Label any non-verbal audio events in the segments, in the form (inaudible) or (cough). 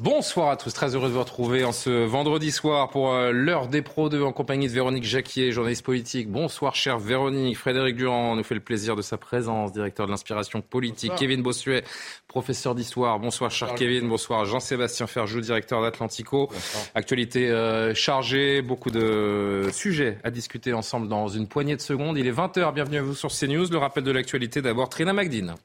Bonsoir à tous, très heureux de vous retrouver en ce vendredi soir pour euh, l'heure des pros 2 en compagnie de Véronique Jacquier, journaliste politique. Bonsoir chère Véronique, Frédéric Durand nous fait le plaisir de sa présence, directeur de l'inspiration politique. Kevin Bossuet, professeur d'histoire. Bonsoir cher Kevin, bonsoir Jean-Sébastien Ferjou, directeur d'Atlantico. Actualité euh, chargée, beaucoup de sujets à discuter ensemble dans une poignée de secondes. Il est 20h, bienvenue à vous sur CNews. Le rappel de l'actualité d'abord, Trina Magdine.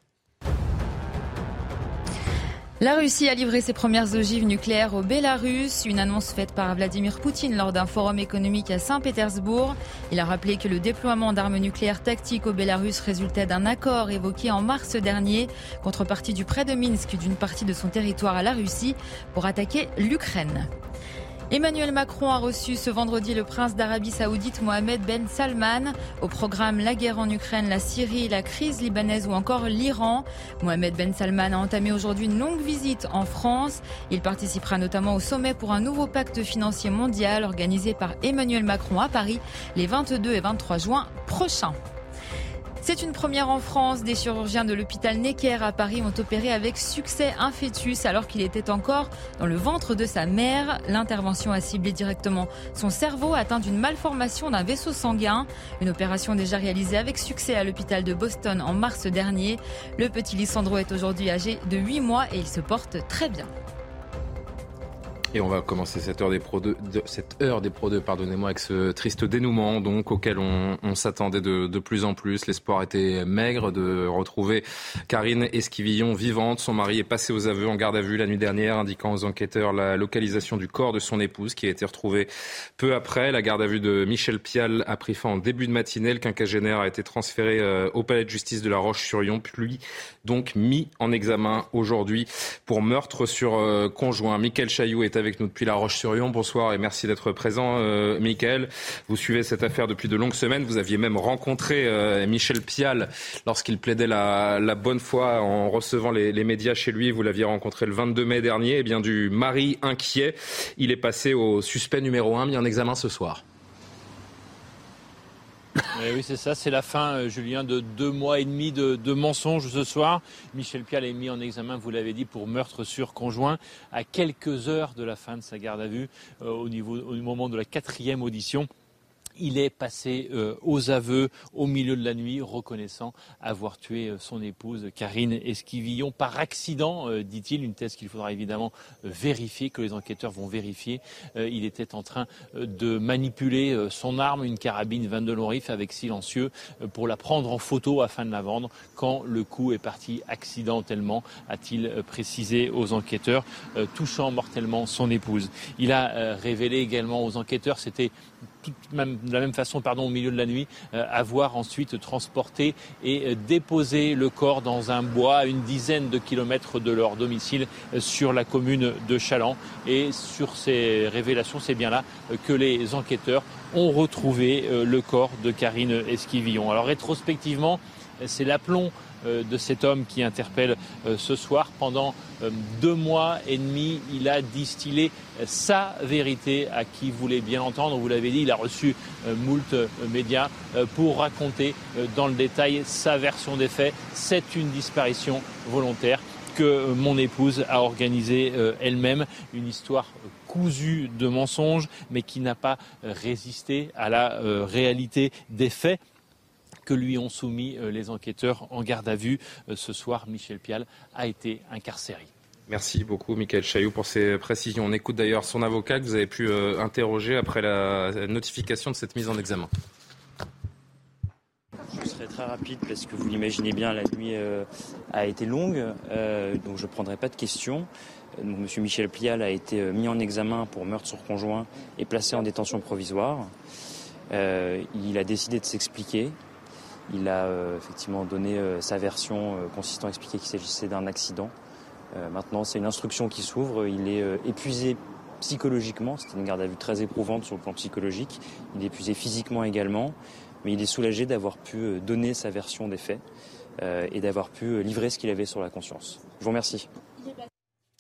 La Russie a livré ses premières ogives nucléaires au Bélarus, une annonce faite par Vladimir Poutine lors d'un forum économique à Saint-Pétersbourg. Il a rappelé que le déploiement d'armes nucléaires tactiques au Bélarus résultait d'un accord évoqué en mars dernier, contrepartie du prêt de Minsk d'une partie de son territoire à la Russie pour attaquer l'Ukraine. Emmanuel Macron a reçu ce vendredi le prince d'Arabie saoudite Mohamed Ben Salman. Au programme la guerre en Ukraine, la Syrie, la crise libanaise ou encore l'Iran. Mohamed Ben Salman a entamé aujourd'hui une longue visite en France. Il participera notamment au sommet pour un nouveau pacte financier mondial organisé par Emmanuel Macron à Paris les 22 et 23 juin prochains. C'est une première en France. Des chirurgiens de l'hôpital Necker à Paris ont opéré avec succès un fœtus alors qu'il était encore dans le ventre de sa mère. L'intervention a ciblé directement son cerveau atteint d'une malformation d'un vaisseau sanguin. Une opération déjà réalisée avec succès à l'hôpital de Boston en mars dernier. Le petit Lissandro est aujourd'hui âgé de 8 mois et il se porte très bien. Et on va commencer cette heure des Pro 2, cette heure des Pro 2 pardonnez-moi, avec ce triste dénouement donc auquel on, on s'attendait de, de, plus en plus. L'espoir était maigre de retrouver Karine Esquivillon vivante. Son mari est passé aux aveux en garde à vue la nuit dernière, indiquant aux enquêteurs la localisation du corps de son épouse qui a été retrouvée peu après. La garde à vue de Michel Pial a pris fin en début de matinée. Le quinquagénaire a été transféré euh, au palais de justice de La Roche-sur-Yon, puis donc mis en examen aujourd'hui pour meurtre sur euh, conjoint. Michael Chailloux est nous depuis La Roche-sur-Yon. Bonsoir et merci d'être présent, euh, Michael. Vous suivez cette affaire depuis de longues semaines. Vous aviez même rencontré euh, Michel Pial lorsqu'il plaidait la, bonne foi en recevant les, médias chez lui. Vous l'aviez rencontré le 22 mai dernier. Et eh bien du mari inquiet, il est passé au suspect numéro 1, mis en examen ce soir. Oui, c'est ça, c'est la fin, euh, Julien, de deux mois et demi de, mensonges ce soir. Michel Pial est mis en examen, vous l'avez dit, pour meurtre sur conjoint à quelques heures de la fin de sa garde à vue, euh, au, niveau, au moment de la quatrième audition. Il est passé euh, aux aveux au milieu de la nuit, reconnaissant avoir tué euh, son épouse Karine Esquivillon par accident, euh, dit-il, une thèse qu'il faudra évidemment vérifier, que les enquêteurs vont vérifier. il était en train de manipuler son arme, une carabine 22 long rifle avec silencieux, pour la prendre en photo afin de la vendre quand le coup est parti accidentellement, a-t-il précisé aux enquêteurs, touchant mortellement son épouse. Il a révélé également aux enquêteurs, c'était même, de la même façon au milieu de la nuit, euh, avoir ensuite transporté et euh, déposé le corps dans un bois à une dizaine de kilomètres de leur domicile euh, sur la commune de Chaland. Et sur ces révélations, c'est bien là que les enquêteurs ont retrouvé le corps de Karine Esquivillon. Alors rétrospectivement, c'est l'aplomb euh, de cet homme qui interpelle euh, ce soir. Pendant euh, deux mois et demi, il a distillé sa vérité à qui voulait bien entendre. Vous l'avez dit, il a reçu moult médias pour raconter dans le détail sa version des faits. C'est une disparition volontaire que mon épouse a organisée elle-même. Une histoire cousue de mensonges, mais qui n'a pas résisté à la réalité des faits que lui ont soumis euh, les enquêteurs en garde à vue. Euh, ce soir, Michel Pial a été incarcéré. Merci beaucoup, Michael Chailloux, pour ces précisions. On écoute d'ailleurs son avocat que vous avez pu euh, interroger après la notification de cette mise en examen. Je serai très rapide parce que vous l'imaginez bien, la nuit a été longue, donc je ne prendrai pas de questions. Donc, Monsieur Michel Pial a été mis en examen pour meurtre sur conjoint et placé en détention provisoire. il a décidé de s'expliquer. Il a effectivement donné sa version consistant à expliquer qu'il s'agissait d'un accident. maintenant, c'est une instruction qui s'ouvre. Il est épuisé psychologiquement. C'était une garde à vue très éprouvante sur le plan psychologique. Il est épuisé physiquement également, mais il est soulagé d'avoir pu euh, donner sa version des faits euh, et d'avoir pu euh, livrer ce qu'il avait sur la conscience. Je vous remercie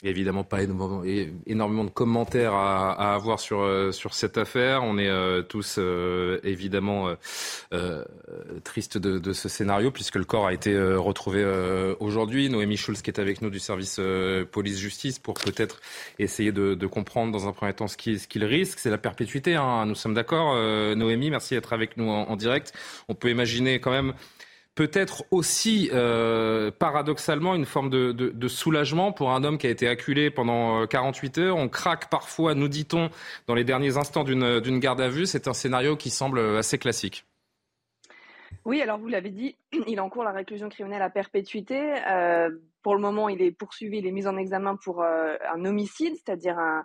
évidemment pas énormément de commentaires à, avoir sur, euh, sur cette affaire. On est euh, tous euh, évidemment tristes de, ce scénario puisque le corps a été retrouvé aujourd'hui. Noémie Schulz qui est avec nous du service police-justice pour peut-être essayer de, comprendre dans un premier temps ce qu'il risque. C'est la perpétuité, hein. nous sommes d'accord. Noémie, merci d'être avec nous en direct. On peut imaginer quand même peut-être aussi euh, paradoxalement une forme de, soulagement pour un homme qui a été acculé pendant 48 euh, heures. On craque parfois, nous dit-on, dans les derniers instants d'une garde à vue. C'est un scénario qui semble assez classique. Oui, alors vous l'avez dit, (clears throat) il encourt la réclusion criminelle à perpétuité. Euh, pour le moment, il est poursuivi, il est mis en examen pour un homicide, c'est-à-dire un,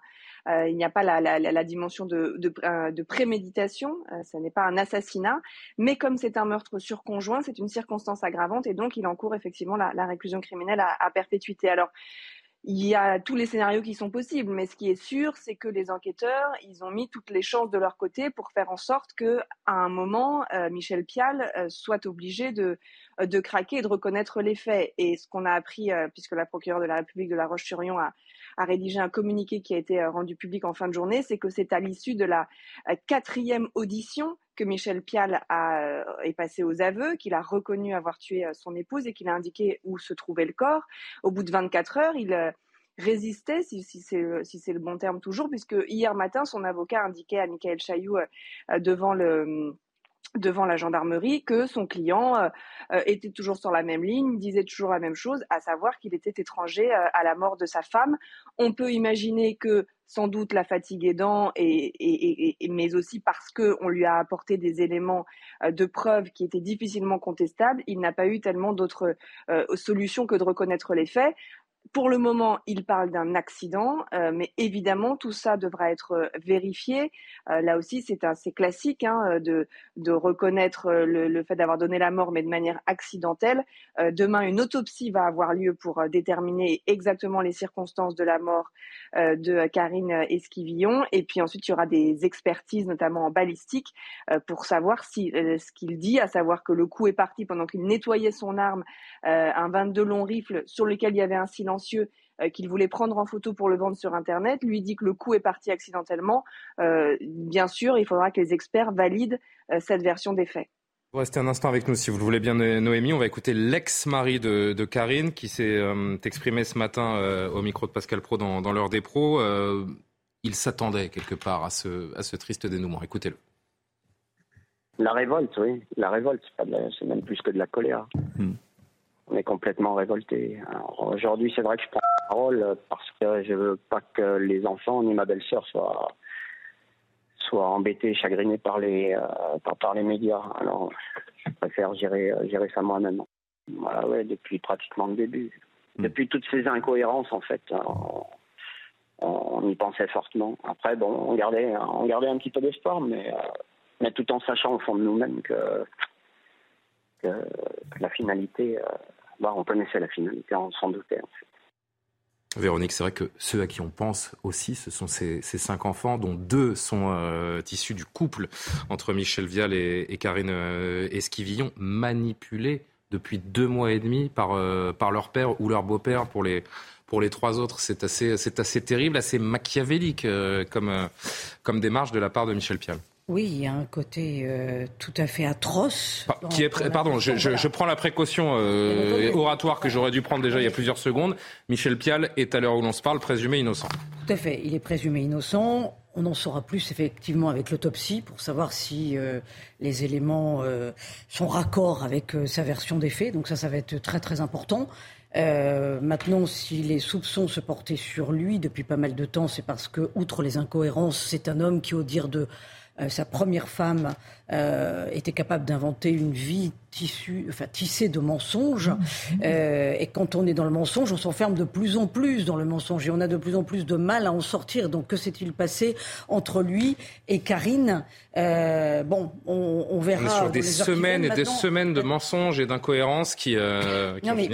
euh, il n'y a pas la, dimension de, de, euh, préméditation, euh, ce n'est pas un assassinat, mais comme c'est un meurtre sur conjoint, c'est une circonstance aggravante et donc il encourt effectivement la, réclusion criminelle à, perpétuité. Alors, il y a tous les scénarios qui sont possibles, mais ce qui est sûr, c'est que les enquêteurs, ils ont mis toutes les chances de leur côté pour faire en sorte que, à un moment, Michel Pial soit obligé de, de craquer et de reconnaître les faits. Et ce qu'on a appris, puisque la procureure de la République de La Roche-sur-Yon a, a rédigé un communiqué qui a été euh, rendu public en fin de journée, c'est que c'est à l'issue de la euh, quatrième audition que Michel Pial a, euh, est passé aux aveux, qu'il a reconnu avoir tué son épouse et qu'il a indiqué où se trouvait le corps. Au bout de 24 heures, il résistait, si, si c'est le bon terme toujours, puisque hier matin, son avocat indiquait à Michael Chailloux devant le devant la gendarmerie que son client euh, euh, était toujours sur la même ligne, disait toujours la même chose, à savoir qu'il était étranger euh, à la mort de sa femme. On peut imaginer que sans doute la fatigue aidant, et, mais aussi parce qu'on lui a apporté des éléments de preuve qui étaient difficilement contestables, il n'a pas eu tellement d'autres solutions que de reconnaître les faits. Pour le moment, il parle d'un accident, euh, mais évidemment, tout ça devra être euh, vérifié. Euh, là aussi, c'est assez classique hein, de, reconnaître le, le fait d'avoir donné la mort, mais de manière accidentelle. demain, une autopsie va avoir lieu pour déterminer exactement les circonstances de la mort de Karine Esquivillon. Et puis ensuite, il y aura des expertises, notamment en balistique, pour savoir si ce qu'il dit, à savoir que le coup est parti pendant qu'il nettoyait son arme, un 22 long rifle sur lequel il y avait un silence euh, qu'il voulait prendre en photo pour le vendre sur Internet, lui dit que le coup est parti accidentellement. Euh, bien sûr, il faudra que les experts valident euh, cette version des faits. Vous restez un instant avec nous si vous le voulez bien, Noémie. On va écouter l'ex-mari de, Karine qui s'est exprimé ce matin au micro de Pascal Pro dans, l'heure des pros. il s'attendait quelque part à ce, à ce triste dénouement. Écoutez-le. La révolte, oui. La révolte, c'est même plus que de la colère. Hmm on est complètement révolté. Aujourd'hui, c'est vrai que je prends la parole parce que je veux pas que les enfants ni ma belle-sœur soient soient embêtés, chagrinés par les euh, par, les médias. Alors, je préfère gérer gérer ça moi-même. Voilà, ouais, depuis pratiquement le début. Hmm. Depuis toutes ces incohérences, en fait, on, y pensait fortement. Après, bon, on gardait on gardait un petit peu d'espoir, mais euh, mais tout en sachant au fond de nous-mêmes que, que, la finalité euh, bah, on connaissait la finalité, on s'en doutait. En fait. Véronique, c'est vrai que ceux à qui on pense aussi, ce sont ces, cinq enfants, dont deux sont euh, issus du couple entre Michel Vial et, Karine euh, Esquivillon, manipulés depuis deux mois et demi par, euh, par leur père ou leur beau-père pour les, pour les trois autres. C'est assez, assez terrible, assez machiavélique comme, comme démarche de la part de Michel Pial. Oui, il y a un côté euh, tout à fait atroce. qui est, pardon, je, prends la précaution euh, oratoire que j'aurais dû prendre déjà il y a plusieurs secondes. Michel Pial est à l'heure où l'on se parle présumé innocent. Tout à fait, il est présumé innocent. On en saura plus effectivement avec l'autopsie pour savoir si euh, les éléments sont raccords avec sa version des faits. Donc ça, ça va être très très important. maintenant, si les soupçons se portaient sur lui depuis pas mal de temps, c'est parce que, outre les incohérences, c'est un homme qui, au dire de sa première femme était capable d'inventer une vie tissue, enfin tissée de mensonges. Mmh. (laughs) et quand on est dans le mensonge, on s'enferme de plus en plus dans le mensonge et on a de plus en plus de mal à en sortir. Donc que s'est-il passé entre lui et Karine? Bon, on, verra. sur des semaines et des semaines de mensonges et d'incohérences qui. non, mais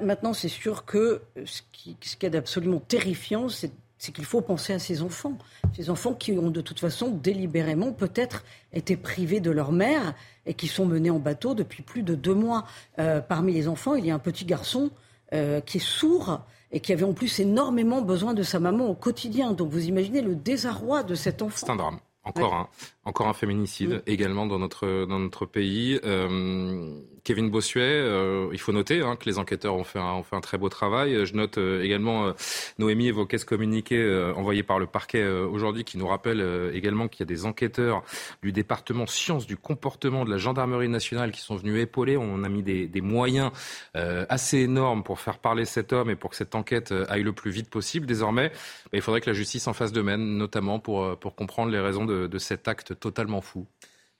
maintenant, c'est sûr que ce qui, ce qui est absolument terrifiant, c'est c'est qu'il faut penser à ces enfants. Ces enfants qui ont de toute façon délibérément peut-être été privés de leur mère et qui sont menés en bateau depuis plus de deux mois. Euh, parmi les enfants, il y a un petit garçon euh, qui est sourd et qui avait en plus énormément besoin de sa maman au quotidien. Donc vous imaginez le désarroi de cet enfant. C'est un drame. Encore un, encore un féminicide également dans notre, dans notre pays. Euh, Kevin Bossuet, euh, il faut noter hein, que les enquêteurs ont fait, un, ont fait un très beau travail. Je note euh, également, euh, Noémie évoquait ce communiqué envoyé par le parquet aujourd'hui qui nous rappelle également qu'il y a des enquêteurs du département sciences du comportement de la gendarmerie nationale qui sont venus épauler. On a mis des, des moyens assez énormes pour faire parler cet homme et pour que cette enquête aille le plus vite possible. Désormais, bah, il faudrait que la justice en fasse de même, notamment pour, pour comprendre les raisons de, de cet acte totalement fou.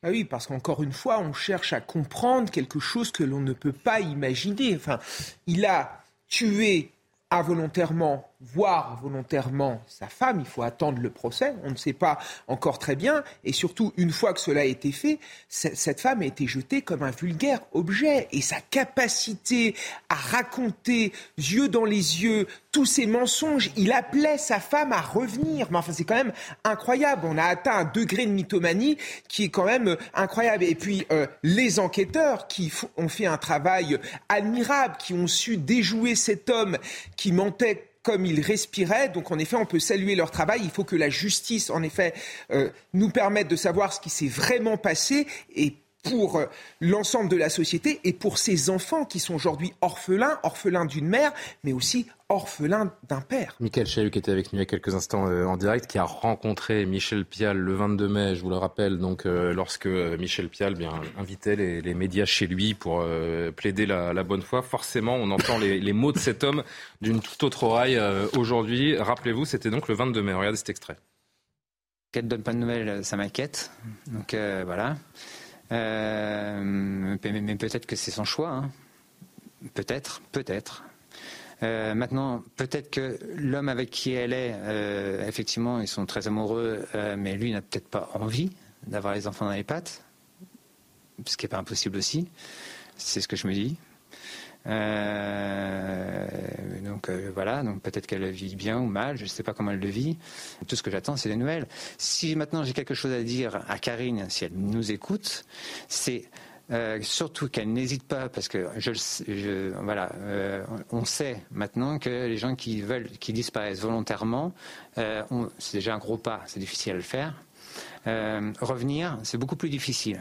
Ah oui, parce qu'encore une fois, on cherche à comprendre quelque chose que l'on ne peut pas imaginer. Enfin, il a tué involontairement, voire volontairement sa femme. Il faut attendre le procès. On ne sait pas encore très bien. Et surtout, une fois que cela a été fait, cette femme a été jetée comme un vulgaire objet. Et sa capacité à raconter, yeux dans les yeux, tous ces mensonges, il appelait sa femme à revenir. Mais enfin, c'est quand même incroyable. On a atteint un degré de mythomanie qui est quand même euh, incroyable. Et puis, euh, les enquêteurs qui ont fait un travail admirable, qui ont su déjouer cet homme qui mentait comme ils respiraient. Donc en effet, on peut saluer leur travail. Il faut que la justice, en effet, euh, nous permette de savoir ce qui s'est vraiment passé et pour euh, l'ensemble de la société et pour ces enfants qui sont aujourd'hui orphelins, orphelins d'une mère, mais aussi orphelins d'un père. Michael Chahut qui était avec nous il y a quelques instants euh, en direct, qui a rencontré Michel Pial le 22 mai, je vous le rappelle, donc euh, lorsque Michel Pial bien, invitait les, médias chez lui pour plaider la, bonne foi. Forcément, on entend les, les mots de cet homme d'une toute autre oreille aujourd'hui. Rappelez-vous, c'était donc le 22 mai. Regardez cet extrait. Qu'elle donne pas de nouvelles, ça m'inquiète. Donc voilà. Euh, mais, peut-être que c'est son choix. Hein. Peut-être, peut-être. Euh, maintenant, peut-être que l'homme avec qui elle est, euh, effectivement, ils sont très amoureux, mais lui n'a peut-être pas envie d'avoir les enfants dans les pattes, ce qui n'est pas impossible aussi. C'est ce que je me dis. Euh, donc euh, voilà, donc peut-être qu'elle vit bien ou mal, je ne sais pas comment elle le vit. Tout ce que j'attends, c'est des nouvelles. Si maintenant j'ai quelque chose à dire à Karine, si elle nous écoute, c'est euh, surtout qu'elle n'hésite pas, parce que je, voilà, on sait maintenant que les gens qui veulent, qui disparaissent volontairement, c'est déjà un gros pas, c'est difficile à le faire. revenir, c'est beaucoup plus difficile.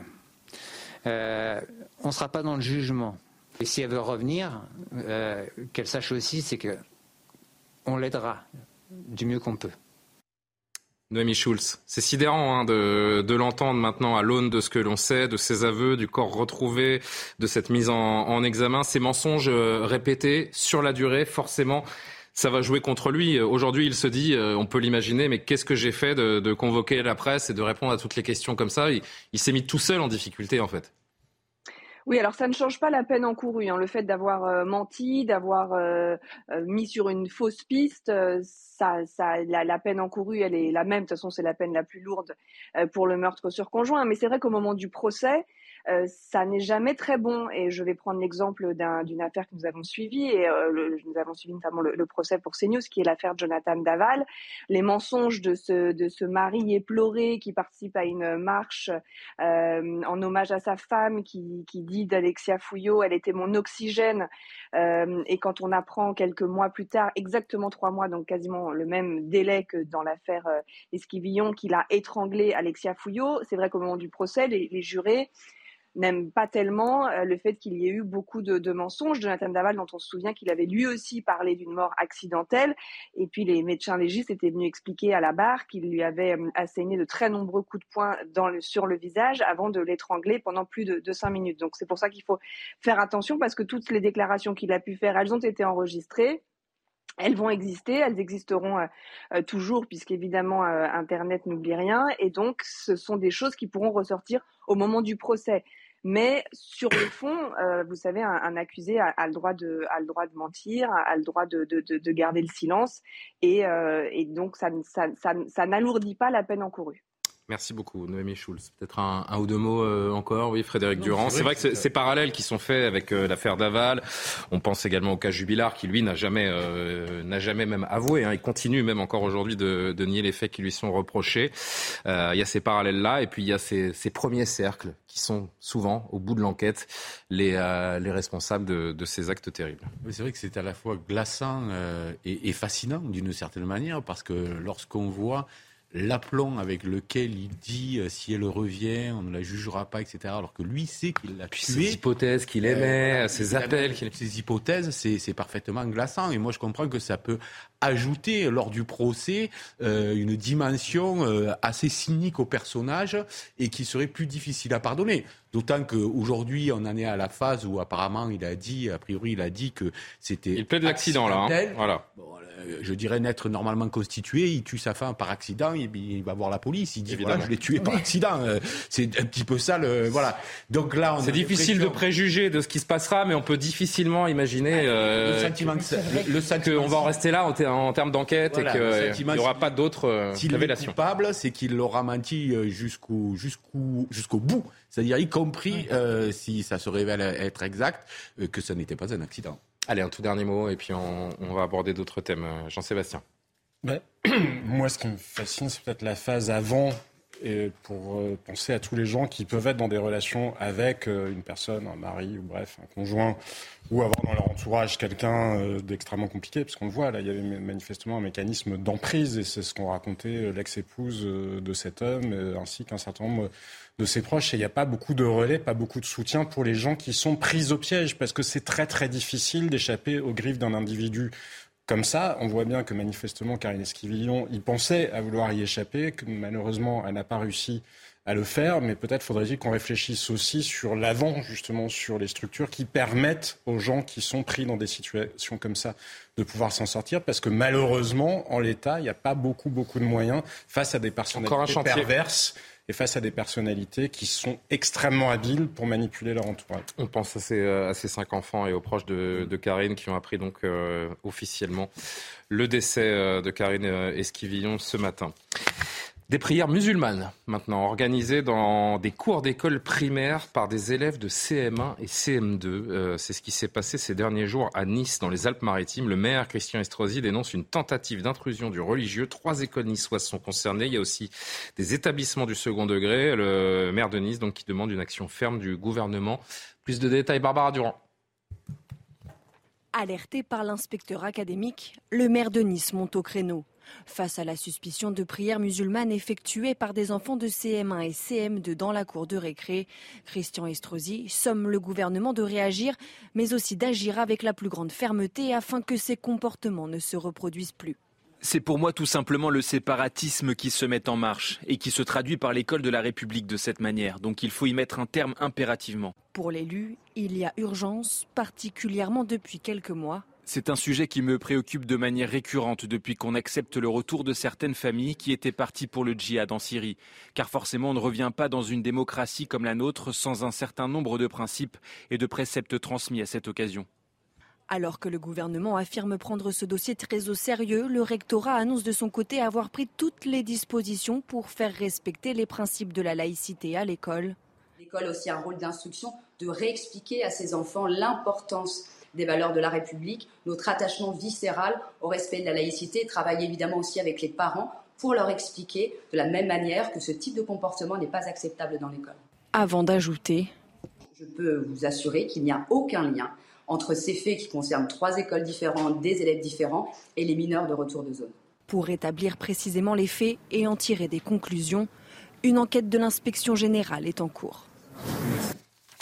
on ne sera pas dans le jugement. Et si elle veut revenir, euh, qu'elle sache aussi, c'est que on l'aidera du mieux qu'on peut. Noémie Schulz, c'est sidérant hein, de, l'entendre maintenant à l'aune de ce que l'on sait, de ses aveux, du corps retrouvé, de cette mise en, examen. Ces mensonges euh, répétés sur la durée, forcément, ça va jouer contre lui. Aujourd'hui, il se dit, euh, on peut l'imaginer, mais qu'est-ce que j'ai fait de, convoquer la presse et de répondre à toutes les questions comme ça? Il s'est mis tout seul en difficulté, en fait. Oui, alors ça ne change pas la peine encourue. Hein. Le fait d'avoir euh, menti, d'avoir euh, euh, mis sur une fausse piste, ça, ça, la, la, peine encourue, elle est la même. De toute façon, c'est la peine la plus lourde pour le meurtre sur conjoint. Mais c'est vrai qu'au moment du procès, euh, ça n'est jamais très bon. Et je vais prendre l'exemple d'une affaire que nous avons suivie, et euh, nous avons suivi notamment le, procès pour CNews, qui est l'affaire Jonathan Daval. Les mensonges de ce, de mari éploré qui participe à une marche euh, en hommage à sa femme, qui, dit d'Alexia Fouillot, elle était mon oxygène. et quand on apprend quelques mois plus tard, exactement trois mois, donc quasiment le même délai que dans l'affaire Esquivillon, qu'il a étranglé Alexia Fouillot, c'est vrai qu'au moment du procès, les jurés n'aime pas tellement euh, le fait qu'il y ait eu beaucoup de, mensonges. Jonathan Daval, dont on se souvient qu'il avait lui aussi parlé d'une mort accidentelle. Et puis les médecins légistes étaient venus expliquer à la barre qu'il lui avait euh, asséné de très nombreux coups de poing sur le visage avant de l'étrangler pendant plus de, de cinq minutes. Donc c'est pour ça qu'il faut faire attention parce que toutes les déclarations qu'il a pu faire, elles ont été enregistrées. elles vont exister, elles existeront euh, toujours puisqu'évidemment Internet n'oublie rien et donc ce sont des choses qui pourront ressortir au moment du procès. Mais sur le fond, vous savez, un, accusé a, le droit de, mentir, a, le droit de, de, de, garder le silence et, et donc ça, ça, ça, ça n'alourdit pas la peine encourue. Merci beaucoup, Noémie Schulz. Peut-être un, ou deux mots euh, encore, oui, Frédéric Durand. C'est vrai, que ces parallèles qui sont faits avec euh, l'affaire Daval. On pense également au cas Jubilard, qui lui n'a jamais, euh, n'a jamais même avoué. Hein, il continue même encore aujourd'hui de, de, nier les faits qui lui sont reprochés. il y a ces parallèles-là, et puis il y a ces, ces, premiers cercles qui sont souvent, au bout de l'enquête, les, les responsables de, de, ces actes terribles. c'est vrai que c'est à la fois glaçant et, et fascinant d'une certaine manière, parce que lorsqu'on voit l'aplomb avec lequel il dit euh, si elle revient, on ne la jugera pas, etc. Alors que lui sait qu'il l'a tué. Ses hypothèses qu'il émet, euh, ses appels. Ses hypothèses, c'est parfaitement glaçant. Et moi, je comprends que ça peut ajouter lors du procès euh, une dimension euh, assez cynique au personnage et qui serait plus difficile à pardonner. D'autant qu'aujourd'hui, on en est à la phase où apparemment il a dit, a priori, il a dit que c'était. Il plaide l'accident là. Hein. Voilà. Euh, je dirais n'être normalement constitué, il tue sa femme par accident, et il va voir la police, il dit voilà, je l'ai tué par accident. c'est un petit peu ça le voilà. Donc là, c'est difficile de préjuger de ce qui se passera, mais on peut difficilement imaginer le sentiment que, le, qu'on va en rester là en termes d'enquête et qu'il n'y aura pas d'autres euh, révélations. coupable, c'est qu'il aura menti euh, jusqu'au jusqu'au jusqu'au bout, c'est-à-dire y compris euh, si ça se révèle être exact que ce n'était pas un accident. Allez, un tout dernier mot et puis on, on va aborder d'autres thèmes. Jean-Sébastien. Ben, (clears throat) moi, ce qui me fascine, c'est peut-être la phase avant et pour euh, penser à tous les gens qui peuvent être dans des relations avec euh, une personne, un mari ou bref, un conjoint, ou avoir dans leur entourage quelqu'un euh, d'extrêmement compliqué, parce qu'on le voit, là, il y avait manifestement un mécanisme d'emprise, et c'est ce qu'ont raconté l'ex-épouse de cet homme, ainsi qu'un certain nombre de ses proches. Et il n'y a pas beaucoup de relais, pas beaucoup de soutien pour les gens qui sont pris au piège, parce que c'est très très difficile d'échapper aux griffes d'un individu comme ça, on voit bien que manifestement, Karine Esquivillon, il pensait à vouloir y échapper, que malheureusement, elle n'a pas réussi à le faire, mais peut-être faudrait-il qu'on réfléchisse aussi sur l'avant, justement, sur les structures qui permettent aux gens qui sont pris dans des situations comme ça de pouvoir s'en sortir, parce que malheureusement, en l'état, il n'y a pas beaucoup, beaucoup de moyens face à des personnalités perverses et face à des personnalités qui sont extrêmement habiles pour manipuler leur entourage. On pense à ces, euh, cinq enfants et aux proches de, de Karine qui ont appris donc euh, officiellement le décès euh, de Karine Esquivillon ce matin. Des prières musulmanes, maintenant, organisées dans des cours d'école primaire par des élèves de CM1 et CM2. Euh, c'est ce qui s'est passé ces derniers jours à Nice, dans les Alpes-Maritimes. Le maire, Christian Estrosi, dénonce une tentative d'intrusion du religieux. Trois écoles niçoises sont concernées. Il y a aussi des établissements du second degré. Le maire de Nice, donc, qui demande une action ferme du gouvernement. Plus de détails, Barbara Durand. Alerté par l'inspecteur académique, le maire de Nice monte au créneau. Face à la suspicion de prières musulmanes effectuées par des enfants de CM1 et CM2 dans la cour de récré, Christian Estrosi somme le gouvernement de réagir, mais aussi d'agir avec la plus grande fermeté afin que ces comportements ne se reproduisent plus. C'est pour moi tout simplement le séparatisme qui se met en marche et qui se traduit par l'école de la République de cette manière. Donc il faut y mettre un terme impérativement. Pour l'élu, il y a urgence, particulièrement depuis quelques mois, c'est un sujet qui me préoccupe de manière récurrente depuis qu'on accepte le retour de certaines familles qui étaient parties pour le djihad en Syrie. Car forcément, on ne revient pas dans une démocratie comme la nôtre sans un certain nombre de principes et de préceptes transmis à cette occasion. Alors que le gouvernement affirme prendre ce dossier très au sérieux, le rectorat annonce de son côté avoir pris toutes les dispositions pour faire respecter les principes de la laïcité à l'école. L'école a aussi un rôle d'instruction de réexpliquer à ses enfants l'importance des valeurs de la République, notre attachement viscéral au respect de la laïcité et travailler évidemment aussi avec les parents pour leur expliquer de la même manière que ce type de comportement n'est pas acceptable dans l'école. Avant d'ajouter, je peux vous assurer qu'il n'y a aucun lien entre ces faits qui concernent trois écoles différentes, des élèves différents et les mineurs de retour de zone. Pour établir précisément les faits et en tirer des conclusions, une enquête de l'inspection générale est en cours.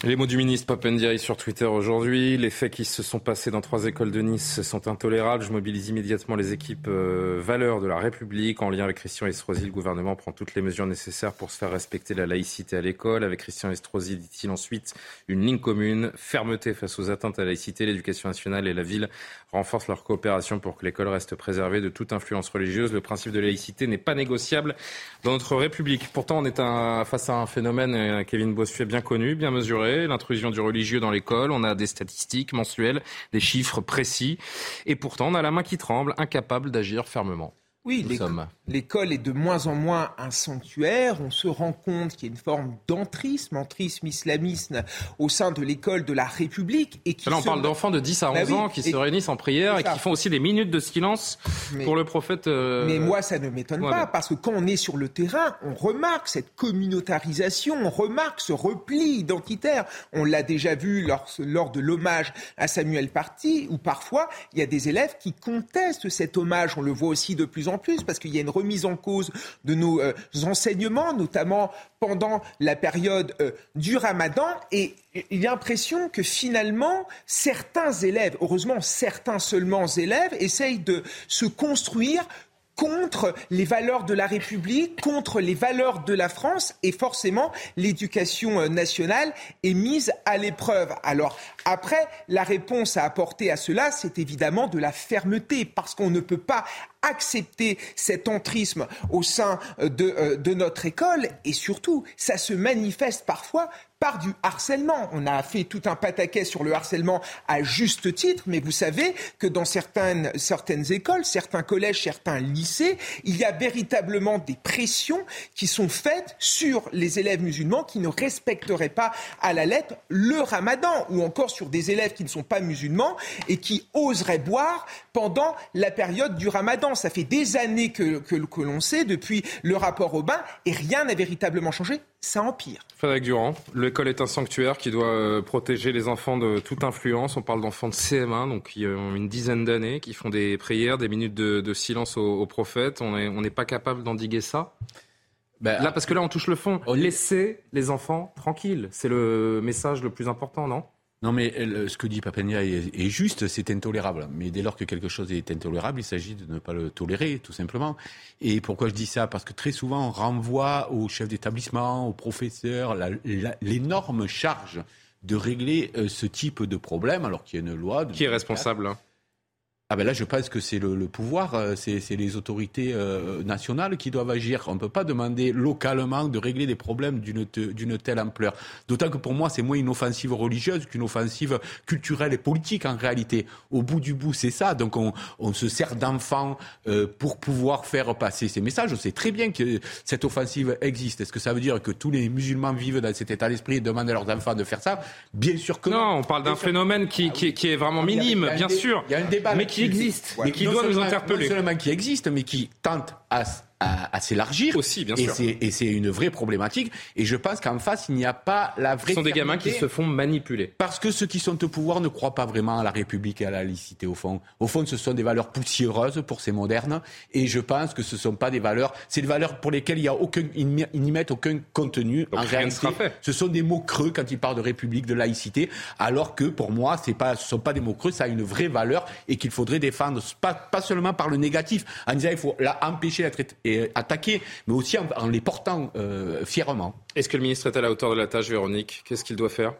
Les mots du ministre Papendiaï sur Twitter aujourd'hui. Les faits qui se sont passés dans trois écoles de Nice sont intolérables. Je mobilise immédiatement les équipes euh, valeurs de la République. En lien avec Christian Estrosi, le gouvernement prend toutes les mesures nécessaires pour se faire respecter la laïcité à l'école. Avec Christian Estrosi, dit-il ensuite, une ligne commune, fermeté face aux atteintes à la laïcité. L'éducation nationale et la ville renforcent leur coopération pour que l'école reste préservée de toute influence religieuse. Le principe de laïcité n'est pas négociable dans notre République. Pourtant, on est face à un phénomène, euh, Kevin Bossuet, bien connu, bien mesuré l'intrusion du religieux dans l'école. On a des statistiques mensuelles, des chiffres précis. Et pourtant, on a la main qui tremble, incapable d'agir fermement. Oui, l'école est de moins en moins un sanctuaire. On se rend compte qu'il y a une forme d'entrisme, entrisme islamisme au sein de l'école de la République. Et qui Là, on parle d'enfants de 10 à 11 bah ans qui se réunissent en prière et qui font aussi des minutes de silence pour le prophète. Euh, mais moi, ça ne m'étonne pas, parce que quand on est sur le terrain, on remarque cette communautarisation, on remarque ce repli identitaire. On l'a déjà vu lors, lors de l'hommage à Samuel Party, où parfois, il y a des élèves qui contestent cet hommage. On le voit aussi de plus en plus, parce qu'il y a une remise en cause de nos euh, enseignements, notamment pendant la période euh, du ramadan. Et il y a l'impression que finalement, certains élèves, heureusement certains seulement élèves, essayent de se construire contre les valeurs de la République, contre les valeurs de la France, et forcément, l'éducation euh, nationale est mise à l'épreuve. Alors, après, la réponse à apporter à cela, c'est évidemment de la fermeté, parce qu'on ne peut pas accepter cet entrisme au sein euh, de, euh, de notre école, et surtout, ça se manifeste parfois par du harcèlement. On a fait tout un pataquet sur le harcèlement à juste titre, mais vous savez que dans certaines écoles, certains collèges, certains lycées, il y a véritablement des pressions qui sont faites sur les élèves musulmans qui ne respecteraient pas à la lettre le ramadan, ou encore sur des élèves qui ne sont pas musulmans et qui oseraient boire pendant la période du ramadan. Ça fait des années que, que, que l'on sait, depuis le rapport au bain, et rien n'a véritablement changé ça empire. Frédéric Durand, l'école est un sanctuaire qui doit euh, protéger les enfants de toute influence. On parle d'enfants de CM1, donc qui ont une dizaine d'années, qui font des prières, des minutes de, silence au, prophète. On n'est pas capable d'endiguer ça? Ben, Là, parce que là, on touche le fond. Laissez les enfants tranquilles. C'est le message le plus important, non? Non, mais euh, ce que dit Papenia est, juste, c'est intolérable. Mais dès lors que quelque chose est intolérable, il s'agit de ne pas le tolérer, tout simplement. Et pourquoi je dis ça? Parce que très souvent, on renvoie aux chefs d'établissement, aux professeurs, l'énorme charge de régler euh, ce type de problème, alors qu'il y a une loi. Qui est responsable hein ah ben là, je pense que c'est le, pouvoir, euh, c'est les autorités euh, nationales qui doivent agir. On ne peut pas demander localement de régler des problèmes d'une telle ampleur. D'autant que pour moi, c'est moins une offensive religieuse qu'une offensive culturelle et politique en réalité. Au bout du bout, c'est ça. Donc on, se sert d'enfants euh, pour pouvoir faire passer ces messages. On sait très bien que cette offensive existe. Est-ce que ça veut dire que tous les musulmans vivent dans cet état d'esprit et demandent à leurs enfants de faire ça? Bien sûr que non. Non, on parle d'un phénomène qui, qui, est vraiment minime, bien sûr. Il y a un débat mais qui existe, mais qui doit nous interpeller. Non seulement qui existe, mais qui tente à à, s'élargir. Aussi, bien et sûr. Et c'est une vraie problématique. Et je pense qu'en face, il n'y a pas la vraie. Ce sont des gamins qui se font manipuler. Parce que ceux qui sont au pouvoir ne croient pas vraiment à la République et à la laïcité, au fond. Au fond, ce sont des valeurs poussiéreuses pour ces modernes. Et je pense que ce ne sont pas des valeurs. C'est des valeurs pour lesquelles il y a aucun, ils n'y mettent aucun contenu. en réalité, ce sont des mots creux quand ils parlent de République, de laïcité. Alors que pour moi, pas, ce ne sont pas des mots creux. Ça a une vraie valeur et qu'il faudrait défendre, pas, pas seulement par le négatif, en disant il faut la empêcher d'être attaqué, mais aussi en, les portant euh, fièrement. Est-ce que le ministre est à la hauteur de la tâche, Véronique? Qu'est-ce qu'il doit faire?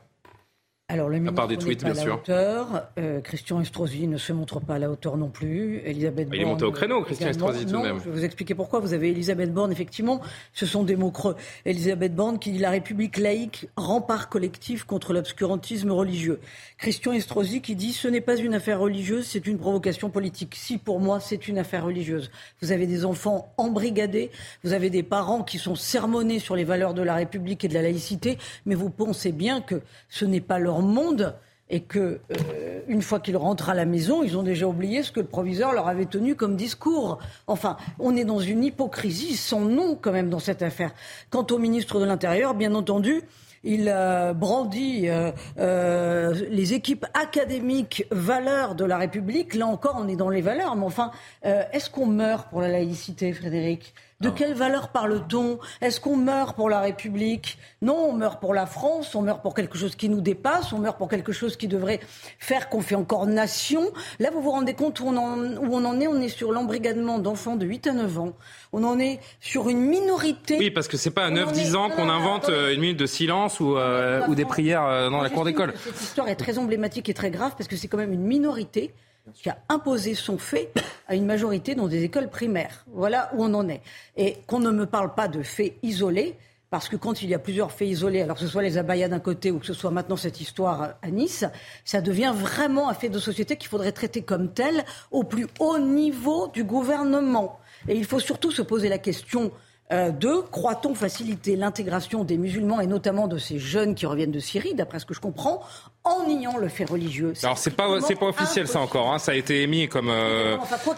Alors, le ministre à part des tweets, bien sûr. Hauteur. Euh, Christian Estrosi ne se montre pas à la hauteur non plus. Elisabeth Il est monté au créneau, Christian Estrosi, tout de même. Je vais vous expliquer pourquoi. Vous avez Elisabeth Borne, effectivement, ce sont des mots creux. Elisabeth Borne qui dit la République laïque, rempart collectif contre l'obscurantisme religieux. Christian Estrosi qui dit ce n'est pas une affaire religieuse, c'est une provocation politique. Si, pour moi, c'est une affaire religieuse. Vous avez des enfants embrigadés, vous avez des parents qui sont sermonnés sur les valeurs de la République et de la laïcité, mais vous pensez bien que ce n'est pas leur monde et que euh, une fois qu'ils rentrent à la maison, ils ont déjà oublié ce que le proviseur leur avait tenu comme discours. Enfin, on est dans une hypocrisie sans nom quand même dans cette affaire. Quant au ministre de l'Intérieur, bien entendu, il euh, brandit euh, les équipes académiques valeurs de la République. Là encore, on est dans les valeurs. Mais enfin, est-ce qu'on meurt pour la laïcité, Frédéric? De quelle valeur parle-t-on? Est-ce qu'on meurt pour la République? Non, on meurt pour la France, on meurt pour quelque chose qui nous dépasse, on meurt pour quelque chose qui devrait faire qu'on fait encore nation. Là, vous vous rendez compte où on en, où on en est? On est sur l'embrigadement d'enfants de 8 à 9 ans. On en est sur une minorité. Oui, parce que c'est pas à 9-10 ans qu'on invente euh, une minute de silence ou, euh, ou des prières euh, dans la cour d'école. Cette histoire est très emblématique et très grave parce que c'est quand même une minorité qui a imposé son fait (coughs) à une majorité dans des écoles primaires. Voilà où on en est. Et qu'on ne me parle pas de faits isolés, parce que quand il y a plusieurs faits isolés, alors que ce soit les abayas d'un côté ou que ce soit maintenant cette histoire à Nice, ça devient vraiment un fait de société qu'il faudrait traiter comme tel au plus haut niveau du gouvernement. Et il faut surtout se poser la question euh, de croit-on faciliter l'intégration des musulmans et notamment de ces jeunes qui reviennent de Syrie, d'après ce que je comprends, en niant le fait religieux? Alors c'est pas c'est pas officiel ça encore, hein. ça a été émis comme euh,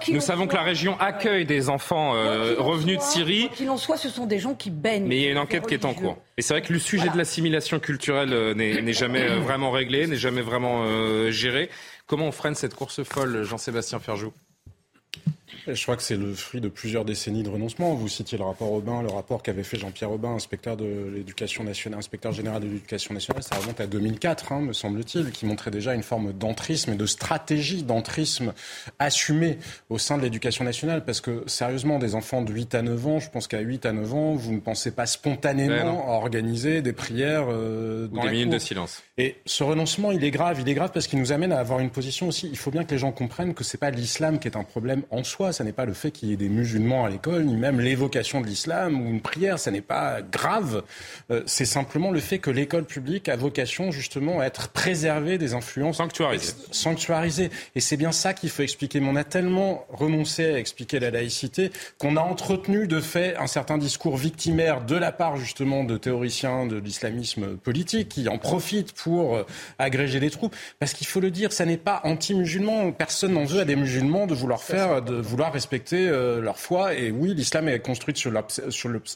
nous savons que la région accueille des enfants euh, revenus de Syrie. Qu'il en soit, ce sont des gens qui baignent. Mais il y a une enquête qui est en cours. Et c'est vrai que le sujet de l'assimilation culturelle n'est jamais vraiment réglé, n'est jamais vraiment géré. Comment on freine cette course folle, Jean-Sébastien Ferjou? Je crois que c'est le fruit de plusieurs décennies de renoncement. Vous citiez le rapport Aubin, le rapport qu'avait fait Jean-Pierre Aubin, inspecteur de l'éducation nationale, inspecteur général de l'éducation nationale, ça remonte à 2004, hein, me semble-t-il, qui montrait déjà une forme d'entrisme et de stratégie d'entrisme assumée au sein de l'éducation nationale. Parce que, sérieusement, des enfants de 8 à 9 ans, je pense qu'à 8 à 9 ans, vous ne pensez pas spontanément à organiser des prières euh, Ou des minutes de silence. Et ce renoncement, il est grave. Il est grave parce qu'il nous amène à avoir une position aussi. Il faut bien que les gens comprennent que c'est pas l'islam qui est un problème en soi ça n'est pas le fait qu'il y ait des musulmans à l'école, ni même l'évocation de l'islam ou une prière, ça n'est pas grave. Euh, c'est simplement le fait que l'école publique a vocation justement à être préservée des influences sanctuarisées. sanctuarisées. Et c'est bien ça qu'il faut expliquer. Mais on a tellement renoncé à expliquer la laïcité qu'on a entretenu de fait un certain discours victimaire de la part justement de théoriciens de l'islamisme politique qui en profitent pour euh, agréger les troupes. Parce qu'il faut le dire, ça n'est pas anti-musulman. Personne n'en veut à des musulmans de vouloir faire, de vouloir respecter euh, leur foi. Et oui, l'islam est construit sur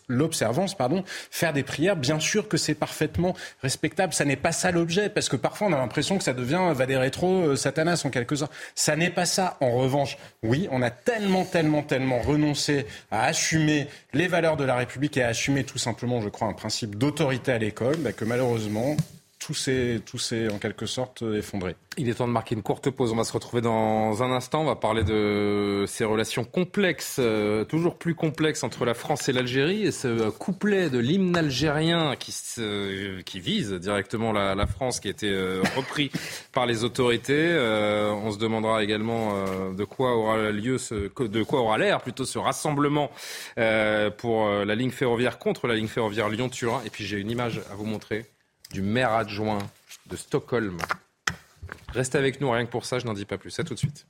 l'observance, pardon. Faire des prières, bien sûr que c'est parfaitement respectable. Ça n'est pas ça l'objet, parce que parfois on a l'impression que ça devient va des rétro Satanas en quelque sorte. Ça n'est pas ça. En revanche, oui, on a tellement, tellement, tellement renoncé à assumer les valeurs de la République et à assumer tout simplement, je crois, un principe d'autorité à l'école, bah, que malheureusement, tout s'est, tout en quelque sorte effondré. Il est temps de marquer une courte pause. On va se retrouver dans un instant. On va parler de ces relations complexes, euh, toujours plus complexes entre la France et l'Algérie. Et ce couplet de l'hymne algérien qui, qui vise directement la, France, qui a été euh, repris (laughs) par les autorités. Euh, on se demandera également de quoi aura lieu, ce, de quoi aura l'air plutôt ce rassemblement pour la ligne ferroviaire contre la ligne ferroviaire Lyon-Turin. Et puis j'ai une image à vous montrer du maire adjoint de Stockholm. Restez avec nous, rien que pour ça, je n'en dis pas plus. À tout de suite.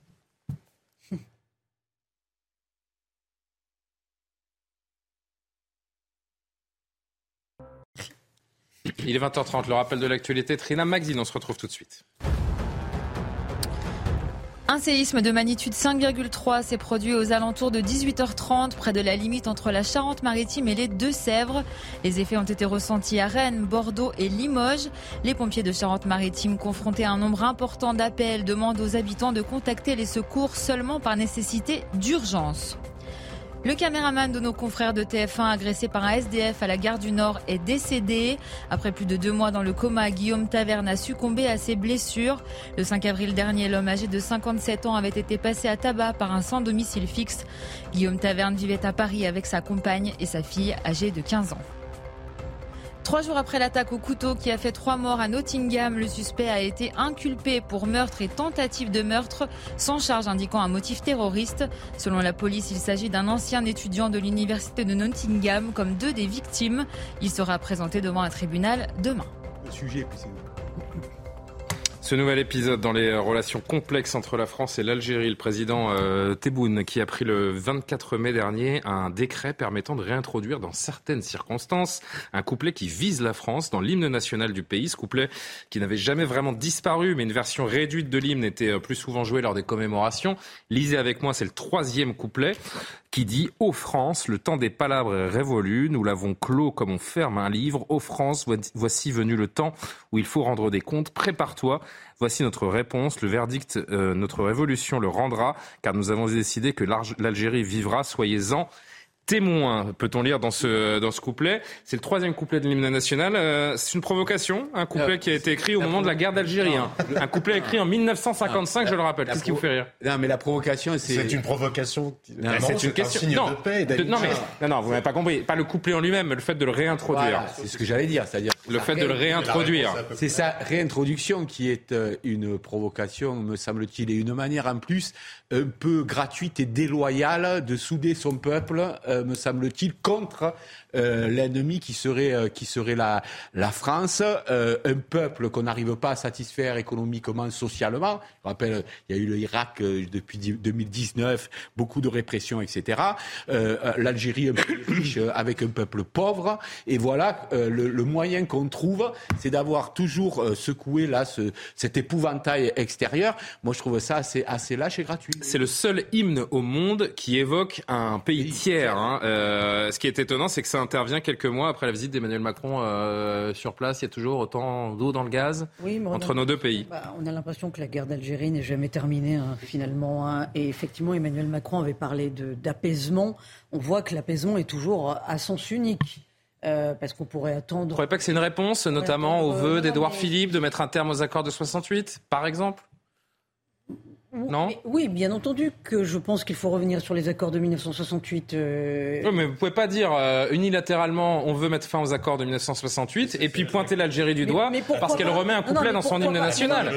Il est 20h30, le rappel de l'actualité. Trina Magzine, on se retrouve tout de suite. Un séisme de magnitude 5,3 s'est produit aux alentours de 18h30 près de la limite entre la Charente-Maritime et les Deux-Sèvres. Les effets ont été ressentis à Rennes, Bordeaux et Limoges. Les pompiers de Charente-Maritime, confrontés à un nombre important d'appels, demandent aux habitants de contacter les secours seulement par nécessité d'urgence. Le caméraman de nos confrères de TF1 agressé par un SDF à la gare du Nord est décédé. Après plus de deux mois dans le coma, Guillaume Taverne a succombé à ses blessures. Le 5 avril dernier, l'homme âgé de 57 ans avait été passé à tabac par un sans domicile fixe. Guillaume Taverne vivait à Paris avec sa compagne et sa fille âgée de 15 ans. Trois jours après l'attaque au couteau qui a fait trois morts à Nottingham, le suspect a été inculpé pour meurtre et tentative de meurtre sans charge indiquant un motif terroriste. Selon la police, il s'agit d'un ancien étudiant de l'université de Nottingham comme deux des victimes. Il sera présenté devant un tribunal demain. Le sujet, ce nouvel épisode dans les relations complexes entre la France et l'Algérie, le président euh, Tebboune qui a pris le 24 mai dernier un décret permettant de réintroduire dans certaines circonstances un couplet qui vise la France dans l'hymne national du pays. Ce couplet qui n'avait jamais vraiment disparu, mais une version réduite de l'hymne était euh, plus souvent jouée lors des commémorations. Lisez avec moi, c'est le troisième couplet qui dit Ô France, le temps des palabres est révolu, nous l'avons clos comme on ferme un livre. Ô France, voici venu le temps où il faut rendre des comptes. Prépare-toi. Voici notre réponse. Le verdict, euh, notre révolution le rendra, car nous avons décidé que l'Algérie vivra. Soyez-en témoin, peut-on lire dans ce, dans ce couplet. C'est le troisième couplet de l'hymne national. Euh, c'est une provocation, un couplet qui a été écrit au moment de la guerre d'Algérie. Hein. Un couplet écrit en 1955, je le rappelle. Qu'est-ce qui vous fait rire Non, mais la provocation, c'est... C'est une provocation. C'est une question. signe non, de paix. non, mais, non, non, vous n'avez pas compris. Pas le couplet en lui-même, mais le fait de le réintroduire. Voilà, c'est ce que j'allais dire, c'est-à-dire le fait de le réintroduire. C'est sa réintroduction qui est euh, une provocation, me semble-t-il, et une manière en plus un peu gratuite et déloyale de souder son peuple, euh, me semble-t-il, contre l'ennemi qui serait, euh, qui serait la, la France, euh, un peuple qu'on n'arrive pas à satisfaire économiquement, socialement. Je rappelle, il y a eu l'Irak euh, depuis 2019, beaucoup de répression, etc. Euh, L'Algérie un peu riche euh, avec un peuple pauvre. Et voilà, euh, le, le, moyen qu'on trouve, c'est d'avoir toujours euh, secoué là ce, cet épouvantail extérieur. Moi, je trouve ça assez, assez lâche et gratuit. C'est le seul hymne au monde qui évoque un pays tiers. Hein. Euh, ce qui est étonnant, c'est que ça intervient quelques mois après la visite d'Emmanuel Macron euh, sur place. Il y a toujours autant d'eau dans le gaz oui, entre nos deux pays. Bah, on a l'impression que la guerre d'Algérie n'est jamais terminée, hein, finalement. Hein. Et effectivement, Emmanuel Macron avait parlé d'apaisement. On voit que l'apaisement est toujours à sens unique. Euh, parce qu'on pourrait attendre. Vous ne croyez pas que c'est une réponse, notamment au vœu d'Édouard mais... Philippe de mettre un terme aux accords de 68, par exemple non mais, Oui, bien entendu que je pense qu'il faut revenir sur les accords de 1968. Euh... Oui, mais vous pouvez pas dire euh, unilatéralement on veut mettre fin aux accords de 1968 et puis pointer l'Algérie du doigt mais, mais parce qu'elle remet un couplet non, dans son hymne national.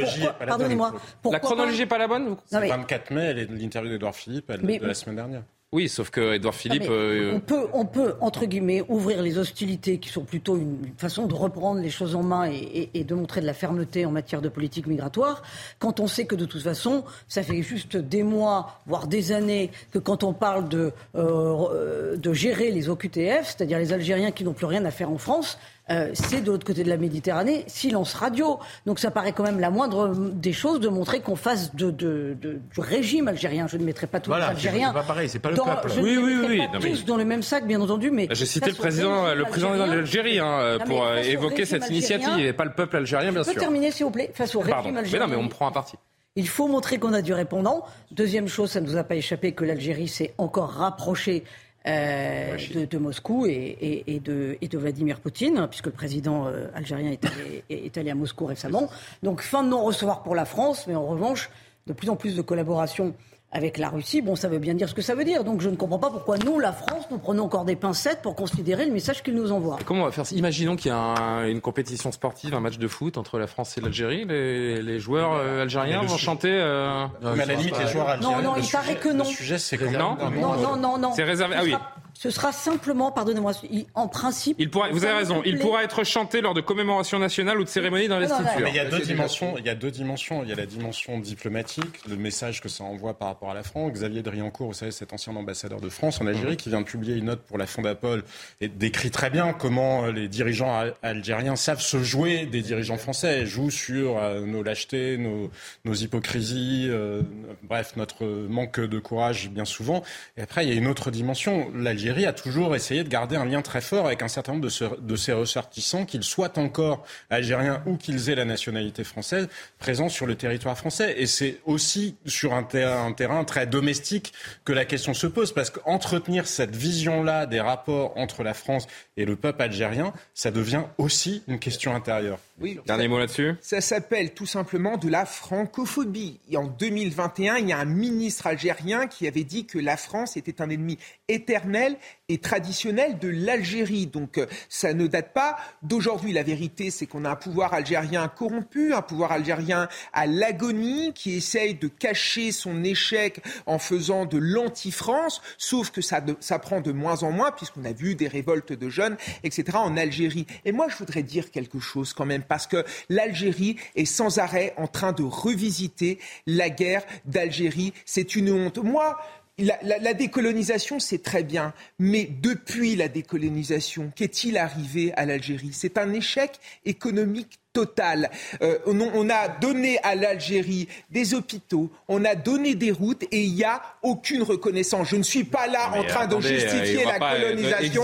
Pardonnez-moi. La chronologie n'est pas la bonne C'est le 24 mai, l'interview d'Edouard Philippe elle, de la semaine dernière. Oui, sauf que Edouard Philippe. Euh... On peut, on peut entre guillemets ouvrir les hostilités, qui sont plutôt une, une façon de reprendre les choses en main et, et, et, de montrer de la fermeté en matière de politique migratoire, quand on sait que de toute façon, ça fait juste des mois, voire des années, que quand on parle de, euh, de gérer les OQTF, c'est-à-dire les Algériens qui n'ont plus rien à faire en France, euh, c'est de l'autre côté de la Méditerranée, silence radio. Donc ça paraît quand même la moindre des choses de montrer qu'on fasse de, de, de, du régime algérien. Je ne mettrai pas tous voilà, les Algériens. C'est pas pareil, c'est pas le dans, peuple. Je oui, ne oui, oui. Pas tous dans le même sac, bien entendu, mais. J'ai cité le président, le président de l'Algérie hein, pour évoquer cette initiative et pas le peuple algérien, bien sûr. sûr. terminer, s'il vous plaît, face au Pardon. régime algérien. Mais non, mais on me prend un parti. Il faut montrer qu'on a du répondant. Deuxième chose, ça ne nous a pas échappé que l'Algérie s'est encore rapprochée euh, de, de, Moscou et, et, et, de, et, de, Vladimir Poutine, puisque le président euh, algérien est allé, est allé, à Moscou récemment. Donc fin de non-recevoir pour la France, mais en revanche, de plus en plus de collaboration avec la Russie. Bon, ça veut bien dire ce que ça veut dire. Donc je ne comprends pas pourquoi nous, la France, nous prenons encore des pincettes pour considérer le message qu'il nous envoie. Comment on va faire Imaginons qu'il y a un, une compétition sportive, un match de foot entre la France et l'Algérie. Les, les, joueurs euh, algériens vont chanter. Euh... Non, mais à la limite, les joueurs algériens. Non, non, il paraît que non. Le sujet, c'est que non, non, non, non, non. C'est réservé. Ah oui. Ce sera simplement, pardonnez-moi, en principe. Il pourra, vous avez raison. Il pourra être chanté lors de commémorations nationales ou de cérémonies d'investiture. Mais il y a deux dimensions. Il y a deux dimensions. Il y a la dimension diplomatique, le message que ça envoie par rapport à la France. Xavier Driancourt, vous savez, cet ancien ambassadeur de France en Algérie, qui vient de publier une note pour la Fondapol et décrit très bien comment les dirigeants algériens savent se jouer des dirigeants français, Ils jouent sur nos lâchetés, nos, nos hypocrisies, euh, bref, notre manque de courage bien souvent. Et après, il y a une autre dimension. L'Algérie a toujours essayé de garder un lien très fort avec un certain nombre de, ses ressortissants, qu'ils soient encore algériens ou qu'ils aient la nationalité française, présents sur le territoire français. Et c'est aussi sur un, un terrain très domestique que la question se pose, parce qu'entretenir cette vision-là des rapports entre la France et le peuple algérien, ça devient aussi une question intérieure. Oui, Dernier mot là-dessus? Ça s'appelle tout simplement de la francophobie. Et en 2021, il y a un ministre algérien qui avait dit que la France était un ennemi éternel et traditionnel de l'Algérie. Donc ça ne date pas d'aujourd'hui. La vérité, c'est qu'on a un pouvoir algérien corrompu, un pouvoir algérien à l'agonie, qui essaye de cacher son échec en faisant de l'anti-France, sauf que ça, de, ça prend de moins en moins, puisqu'on a vu des révoltes de jeunes, etc., en Algérie. Et moi, je voudrais dire quelque chose quand même, parce que l'Algérie est sans arrêt en train de revisiter la guerre d'Algérie. C'est une honte. Moi, la, décolonisation, c'est très bien, mais depuis la décolonisation, qu'est-il arrivé à l'Algérie? C'est un échec économique total. Euh, on, on, a donné à l'Algérie des hôpitaux, on a donné des routes et il n'y a aucune reconnaissance. Je ne suis pas là mais en train attendez, de justifier la colonisation.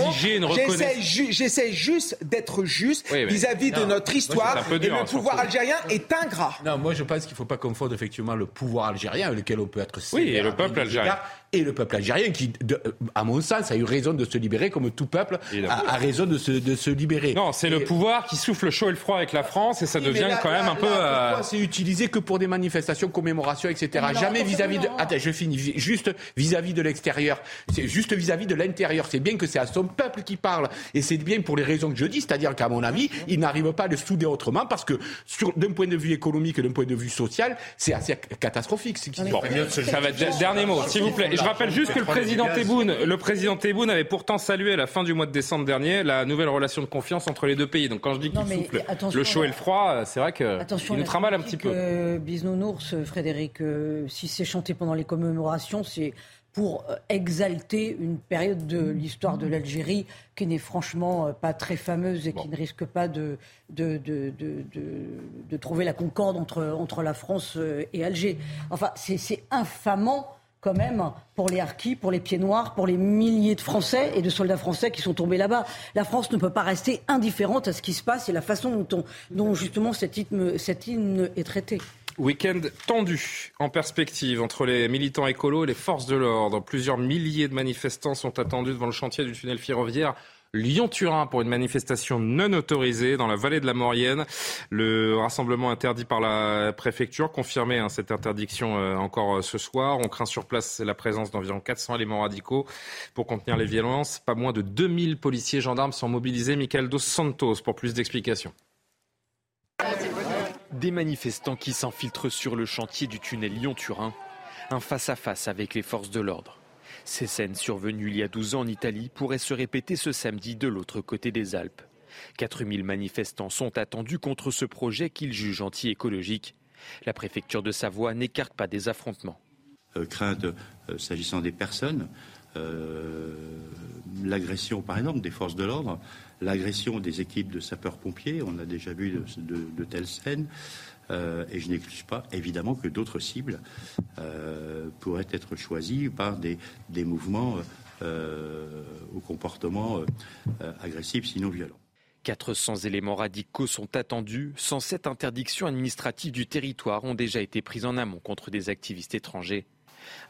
J'essaie ju juste d'être juste vis-à-vis oui, -vis de notre histoire moi, dur, et le pouvoir algérien est ingrat. Non, moi je pense qu'il ne faut pas confondre effectivement le pouvoir algérien avec lequel on peut être Oui, et le peuple algérien. Et le peuple algérien qui, à mon sens, a eu raison de se libérer comme tout peuple a, raison de se, de se libérer. Non, c'est le pouvoir qui souffle le chaud et le froid avec la France et ça devient quand même un peu. Euh... C'est utilisé que pour des manifestations, commémorations, etc. Jamais vis-à-vis de. Attends, je finis. Juste vis-à-vis de l'extérieur. C'est juste vis-à-vis de l'intérieur. C'est bien que c'est à son peuple qui parle et c'est bien pour les raisons que je dis, c'est-à-dire qu'à mon avis, il n'arrive pas à le souder autrement parce que d'un point de vue économique et d'un point de vue social, c'est assez catastrophique. Ce qui bon, ça va être dernier mot, s'il vous plaît. Je rappelle juste que le président Tebboune, le président Tebboune avait pourtant salué à la fin du mois de décembre dernier la nouvelle relation de confiance entre les deux pays. Donc quand je dis qu'il souffle le chaud et le froid, c'est vrai que il nous trimballe un petit peu. Bisounours, Frédéric, euh, si c'est chanté pendant les commémorations, c'est pour euh, exalter une période de l'histoire de l'Algérie qui n'est franchement euh, pas très fameuse et qui ne risque pas de, de, de, de, trouver la concorde entre, entre la France euh, et Alger. Enfin, c'est infamant quand même pour les harkis, pour les pieds noirs, pour les milliers de Français et de soldats français qui sont tombés là-bas. La France ne peut pas rester indifférente à ce qui se passe et la façon dont, justement cet hymne, cet hymne est traité. Week-end tendu en perspective entre les militants écolos et les forces de l'ordre. Plusieurs milliers de manifestants sont attendus devant le chantier du tunnel ferroviaire Lyon-Turin pour une manifestation non autorisée dans la vallée de la Maurienne. Le rassemblement interdit par la préfecture, confirmé hein, cette interdiction euh, encore euh, ce soir. On craint sur place la présence d'environ 400 éléments radicaux pour contenir les violences. Pas moins de 2000 policiers et gendarmes sont mobilisés. Michael Dos Santos pour plus d'explications. Des manifestants qui s'infiltrent sur le chantier du tunnel Lyon-Turin, un face-à-face avec les forces de l'ordre. Ces scènes survenues il y a 12 ans en Italie pourraient se répéter ce samedi de l'autre côté des Alpes. 4000 manifestants sont attendus contre ce projet qu'ils jugent anti-écologique. La préfecture de Savoie n'écarte pas des affrontements. Euh, crainte euh, s'agissant des personnes, euh, l'agression par exemple des forces de l'ordre, l'agression des équipes de sapeurs-pompiers, on a déjà vu de, telles scènes, euh, et je n'exclus pas évidemment que d'autres cibles euh, pourraient être choisies par des, mouvements euh, au comportement agressif, sinon violent. 400 éléments radicaux sont attendus. 107 interdictions administratives du territoire ont déjà été prises en amont contre des activistes étrangers.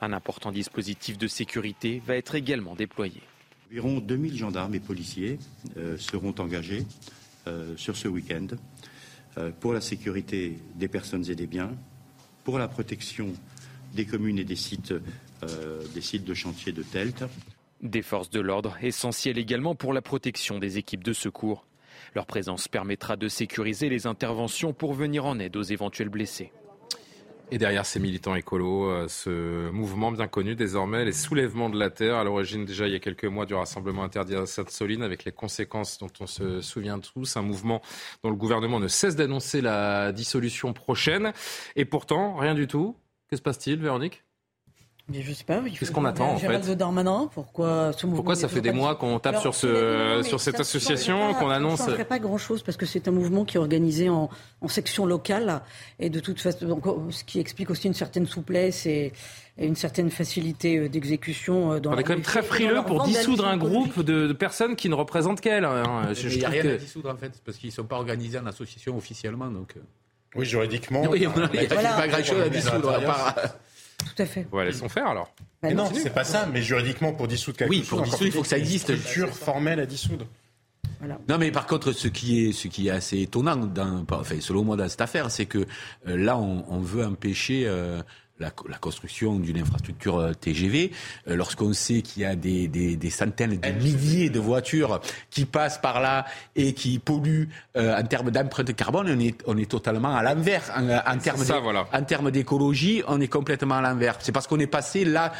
Un important dispositif de sécurité va être également déployé. Environ 2000 gendarmes et policiers euh, seront engagés euh, sur ce week-end euh, pour la sécurité des personnes et des biens, pour la protection des communes et des sites, des sites de chantier de TELT. Des forces de l'ordre essentielles également pour la protection des équipes de secours. Leur présence permettra de sécuriser les interventions pour venir en aide aux éventuels blessés. Et derrière ces militants écolos, euh, ce mouvement bien connu désormais, les soulèvements de la terre, à l'origine déjà il y a quelques mois du rassemblement interdit à Sainte-Soline, avec les conséquences dont on se souvient tous, un mouvement dont le gouvernement ne cesse d'annoncer la dissolution prochaine. Et pourtant, rien du tout. Que se passe-t-il, Véronique? Je sais pas. Qu'est-ce qu'on attend en fait Darmanin, pourquoi ce Pourquoi ça fait des mois qu'on tape sur, ce, sur cette association, qu'on annonce Ça ne ferait pas grand-chose parce que c'est un mouvement qui est organisé en, en, section locale et de toute façon, donc, ce qui explique aussi une certaine souplesse et, une certaine facilité euh, d'exécution. Euh, On est quand même très frileux pour dissoudre un groupe de, personnes qui ne représentent qu'elles. Hein. Il n'y a rien à dissoudre en fait parce qu'ils ne sont pas organisés en association officiellement. Donc... Euh. Oui, juridiquement. Oui, il n'y a pas grand-chose à dissoudre. Tout à fait. Ouais, laissons faire alors. Bah mais non, c'est pas ça. Mais juridiquement, pour dissoudre quelque oui, chose, pour dissoudre, il faut que ça existe. Une structure formelle à dissoudre. Voilà. Non, mais par contre, ce qui est, ce qui est assez étonnant, dans, enfin, selon moi, dans cette affaire, c'est que euh, là, on, on, veut empêcher euh, la, la construction d'une infrastructure euh, TGV, euh, lorsqu'on sait qu'il y a des, des, des, centaines, des milliers de voitures qui passent par là et qui polluent euh, en termes d'empreinte carbone, on est, on est totalement à l'envers. En, en termes voilà. en termes d'écologie, on est complètement à l'envers. C'est parce qu'on est passé là,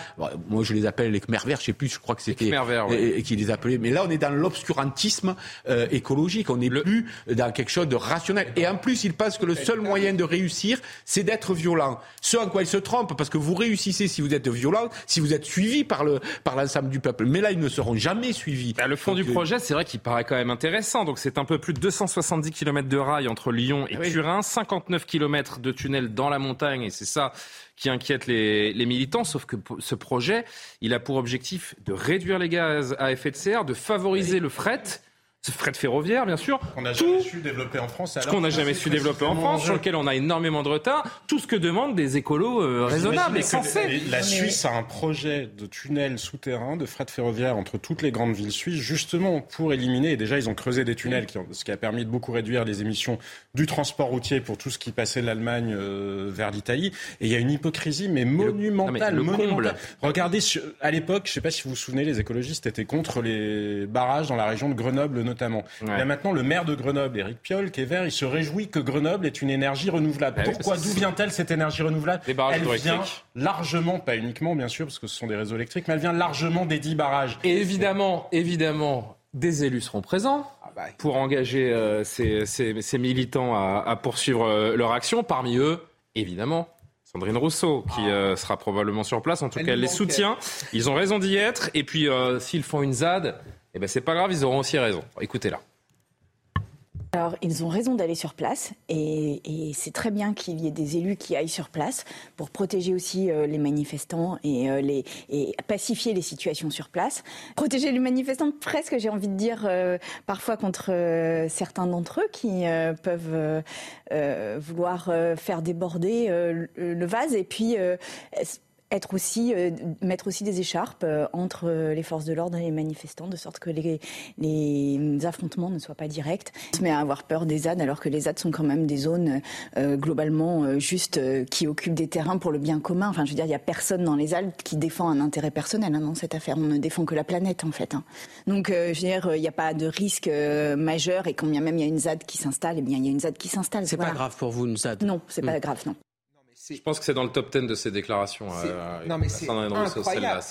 moi je les appelle les Khmer verts, je sais plus, je crois que c'était ouais. et, qui les appelait, mais là on est dans l'obscurantisme euh, écologique, on n'est plus dans quelque chose de rationnel. Et en plus, ils pensent que le seul moyen de réussir, c'est d'être violent. Ce en quoi ils se parce que vous réussissez si vous êtes violent, si vous êtes suivi par le par l'ensemble du peuple. Mais là, ils ne seront jamais suivis. Bah, le fond du euh, projet, c'est vrai qu'il paraît quand même intéressant. Donc c'est un peu plus de 270 km de rail entre Lyon et ah Turin, 59 km de tunnel dans la montagne, et c'est ça qui inquiète les, les, militants, sauf que ce projet, il a pour objectif de réduire les gaz à effet de serre, de favoriser le fret fret ferroviaire, bien sûr. On n'a jamais su développer en France. Ce qu'on n'a jamais su développer en France, sur lequel on a énormément de retard. Tout ce que demandent des écolos euh, raisonnables et sensés. La Suisse a un projet de tunnel souterrain de fret ferroviaire entre toutes les grandes villes suisses, justement pour éliminer. Et déjà, ils ont creusé des tunnels, ce qui a permis de beaucoup réduire les émissions du transport routier pour tout ce qui passait de l'Allemagne euh, vers l'Italie. Et il y a une hypocrisie, mais monumentale. le monumentale. Regardez, à l'époque, je ne sais pas si vous vous souvenez, les écologistes étaient contre les barrages dans la région de Grenoble notamment. Il y a maintenant le maire de Grenoble, Éric Piolle, qui est vert, il se réjouit que Grenoble est une énergie renouvelable. Pourquoi D'où vient-elle cette énergie renouvelable Des barrages Elle vient largement, pas uniquement bien sûr, parce que ce sont des réseaux électriques, mais elle vient largement des dix barrages. Et évidemment, évidemment, des élus seront présents ah bah, pour engager euh, ces, ces, militants à, à poursuivre euh, leur action. Parmi eux, évidemment, Sandrine Rousseau, qui ah. euh, sera probablement sur place. En tout cas, elle les soutient. Ils ont raison d'y être. Et puis, s'ils font une ZAD, eh ben, c'est pas grave, ils auront aussi raison. Écoutez-la. Alors, ils ont raison d'aller sur place et, c'est très bien qu'il y ait des élus qui aillent sur place pour protéger aussi euh, les manifestants et, euh, les, pacifier les situations sur place. Protéger les manifestants, presque, j'ai envie de dire, euh, parfois contre certains d'entre eux qui peuvent vouloir faire déborder le vase et puis être aussi, euh, mettre aussi des écharpes euh, entre euh, les forces de l'ordre et les manifestants, de sorte que les, les affrontements ne soient pas directs. Mais à avoir peur des ZAD, alors que les ZAD sont quand même des zones globalement juste qui occupent des terrains pour le bien commun. Enfin, je veux dire, il n'y a personne dans les ZAD qui défend un intérêt personnel hein, dans cette affaire. On ne défend que la planète, en fait. Hein. Donc, je veux dire, il n'y a pas de risque majeur et quand bien même il y a une ZAD qui s'installe, eh bien, il y a une ZAD qui s'installe. C'est pas grave pour vous, une ZAD? Non, c'est pas hmm. grave, non. Je pense que c'est dans le top 10 de ces déclarations. Euh, non, mais c'est incroyable.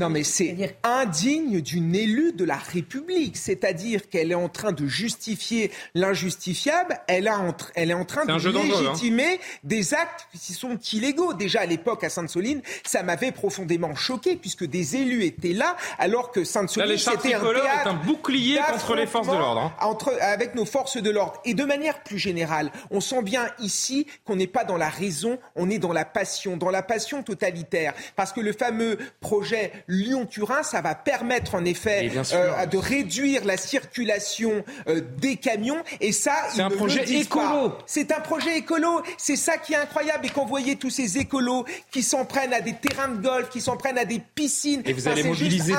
non, mais c'est indigne d'une élue de la République. C'est-à-dire qu'elle est en train de justifier l'injustifiable. Elle, elle est en train de hein. légitimer des actes qui sont illégaux. Déjà à l'époque à Sainte-Soline, ça m'avait profondément choqué puisque des élus étaient là alors que Sainte-Soline c'était un est un bouclier contre les forces de l'ordre. Hein. Entre avec nos forces de l'ordre et de manière plus générale, on sent bien ici qu'on n'est pas dans la raison on est dans la passion, dans la passion totalitaire. Parce que le fameux projet Lyon-Turin, ça va permettre en effet euh, de réduire la circulation euh, des camions. Et ça, c'est un projet écolo. C'est un projet écolo. C'est ça qui est incroyable. Et quand vous voyez tous ces écolos qui s'en prennent à des terrains de golf, qui s'en prennent à des piscines. Et vous allez mobiliser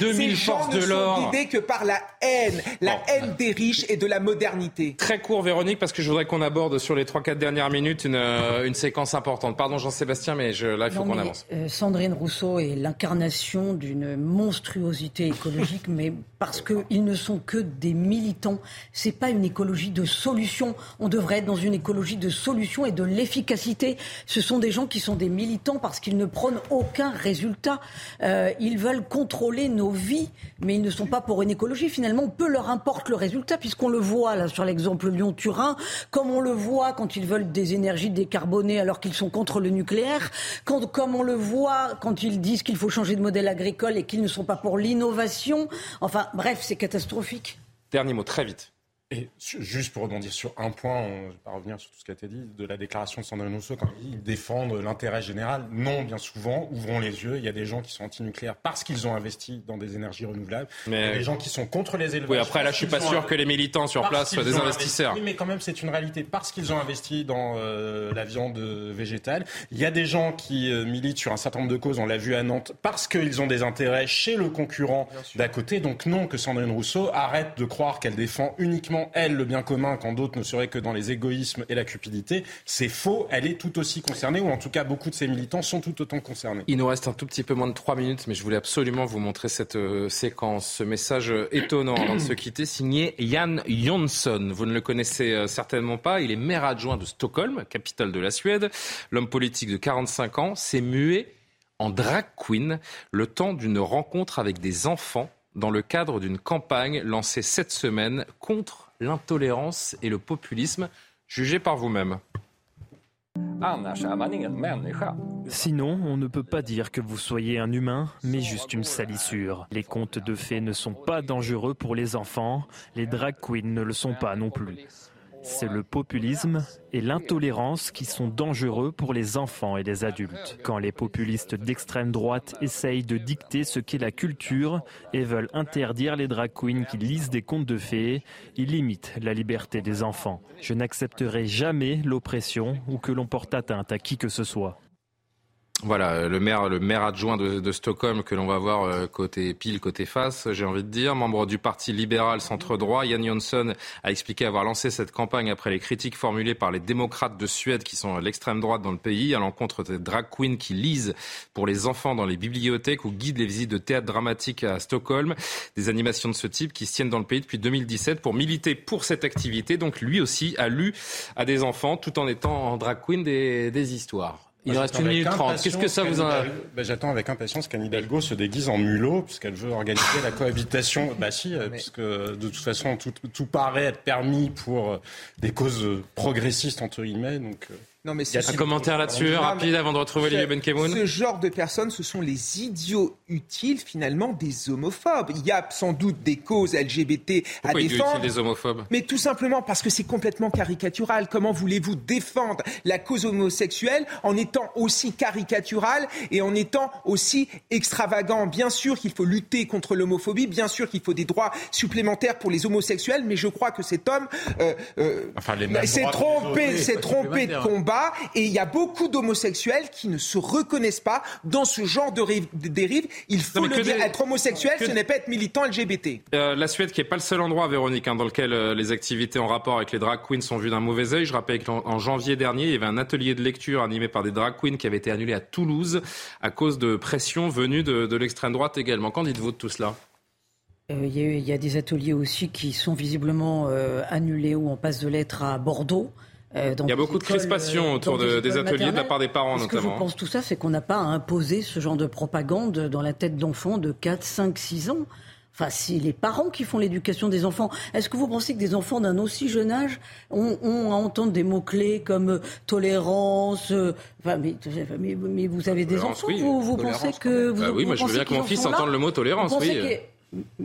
2000 forces de l'ordre. ne sont que par la haine. La haine des riches et de la modernité. Très court, Véronique, parce que je voudrais qu'on aborde sur les 3-4 dernières minutes une, euh, une séquence importante. Pardon Jean-Sébastien, mais je, là, il faut qu'on avance. Euh, Sandrine Rousseau est l'incarnation d'une monstruosité écologique, mais parce qu'ils ne sont que des militants. C'est pas une écologie de solution. On devrait être dans une écologie de solution et de l'efficacité. Ce sont des gens qui sont des militants parce qu'ils ne prônent aucun résultat. Euh, ils veulent contrôler nos vies, mais ils ne sont pas pour une écologie. Finalement, peu leur importe le résultat, puisqu'on le voit là sur l'exemple Lyon-Turin, comme on le voit quand ils veulent des énergies décarbonées alors qu'ils sont contre le nucléaire, quand, comme on le voit quand ils disent qu'il faut changer de modèle agricole et qu'ils ne sont pas pour l'innovation. Enfin, bref, c'est catastrophique. Dernier mot, très vite. Et juste pour rebondir sur un point, je ne vais pas revenir sur tout ce qui a été dit, de la déclaration de Sandrine Rousseau, quand ils défendent l'intérêt général, non, bien souvent, ouvrons les yeux, il y a des gens qui sont anti-nucléaires parce qu'ils ont investi dans des énergies renouvelables, mais... il y a des gens qui sont contre les élevages. Oui, après là, je suis pas sûr que les militants sur place soient des investisseurs. Oui, mais quand même, c'est une réalité, parce qu'ils ont investi dans euh, la viande végétale. Il y a des gens qui euh, militent sur un certain nombre de causes, on l'a vu à Nantes, parce qu'ils ont des intérêts chez le concurrent d'à côté. Donc non, que Sandrine Rousseau arrête de croire qu'elle défend uniquement, elle, le bien commun quand d'autres ne seraient que dans les égoïsmes et la cupidité. C'est faux, elle est tout aussi concernée, ou en tout cas beaucoup de ses militants sont tout autant concernés. Il nous reste un tout petit peu moins de trois minutes, mais je voulais absolument vous montrer cette euh, séquence, ce message euh, étonnant avant de se quitter, signé Jan Jonsson. Vous ne le connaissez euh, certainement pas, il est maire adjoint de Stockholm, capitale de la Suède. L'homme politique de 45 ans s'est mué en drag queen le temps d'une rencontre avec des enfants dans le cadre d'une campagne lancée cette semaine contre l'intolérance et le populisme. Jugez par vous-même. Sinon, on ne peut pas dire que vous soyez un humain, mais juste une salissure. Les contes de fées ne sont pas dangereux pour les enfants, les drag queens ne le sont pas non plus. C'est le populisme et l'intolérance qui sont dangereux pour les enfants et les adultes. Quand les populistes d'extrême droite essayent de dicter ce qu'est la culture et veulent interdire les drag queens qui lisent des contes de fées, ils limitent la liberté des enfants. Je n'accepterai jamais l'oppression ou que l'on porte atteinte à qui que ce soit. Voilà, le maire, le maire adjoint de, Stockholm que l'on va voir euh, côté pile, côté face, j'ai envie de dire, membre du parti libéral centre-droit, Yann Jonsson a expliqué avoir lancé cette campagne après les critiques formulées par les démocrates de Suède qui sont l'extrême droite dans le pays à l'encontre des drag queens qui lisent pour les enfants dans les bibliothèques ou guident les visites de théâtre dramatique à Stockholm. Des animations de ce type qui se tiennent dans le pays depuis 2017 pour militer pour cette activité. Donc lui aussi a lu à des enfants tout en étant drag queen des histoires. Il reste une minute trente. Qu'est-ce que ça vous en a ben, J'attends avec impatience qu'Anne Hidalgo se déguise en mulot, puisqu'elle veut organiser la cohabitation. (laughs) Bah si, euh, puisque de toute façon, tout, tout, paraît être permis pour euh, des causes progressistes, entre guillemets. Donc, euh, non, mais c'est un commentaire là-dessus, rapide, avant de retrouver Olivier Benkemoun. Ce genre de personnes, ce sont les idiots utiles, finalement, des homophobes. Il y a sans doute des causes LGBT à défendre. des homophobes? Mais tout simplement parce que c'est complètement caricatural. Comment voulez-vous défendre la cause homosexuelle en étant aussi caricatural et en étant aussi extravagant? Bien sûr qu'il faut lutter contre l'homophobie, bien sûr qu'il faut des droits supplémentaires pour les homosexuels, mais je crois que cet homme euh, euh, s'est trompé, s'est trompé de combat et il y a beaucoup d'homosexuels qui ne se reconnaissent pas dans ce genre de dérive. Il faut le dire, être homosexuel, ce n'est pas être militant LGBT. Euh, la Suède qui n'est pas le seul endroit, Véronique, hein, dans lequel euh, les activités en rapport avec les drag queens sont vues d'un mauvais œil. Je rappelle qu'en janvier dernier, il y avait un atelier de lecture animé par des drag queens qui avait été annulé à Toulouse à cause de pression venue de, l'extrême droite également. Qu'en dites-vous de tout cela? Euh, il y, a des ateliers aussi qui sont visiblement annulés ou en passe de lettres à Bordeaux. Euh, il y a beaucoup de crispation euh, autour des ateliers de la part des parents notamment. Ce que je pense tout ça, c'est qu'on n'a pas à imposer ce genre de propagande dans la tête d'enfants de 4, 5, 6 ans? Enfin, c'est les parents qui font l'éducation des enfants. Est-ce que vous pensez que des enfants d'un aussi jeune âge ont, à entendre des mots-clés comme euh, tolérance enfin, mais, mais, vous avez des enfants, vous, pensez que... Vous, bah oui, moi je veux bien que mon fils entende le mot tolérance, oui.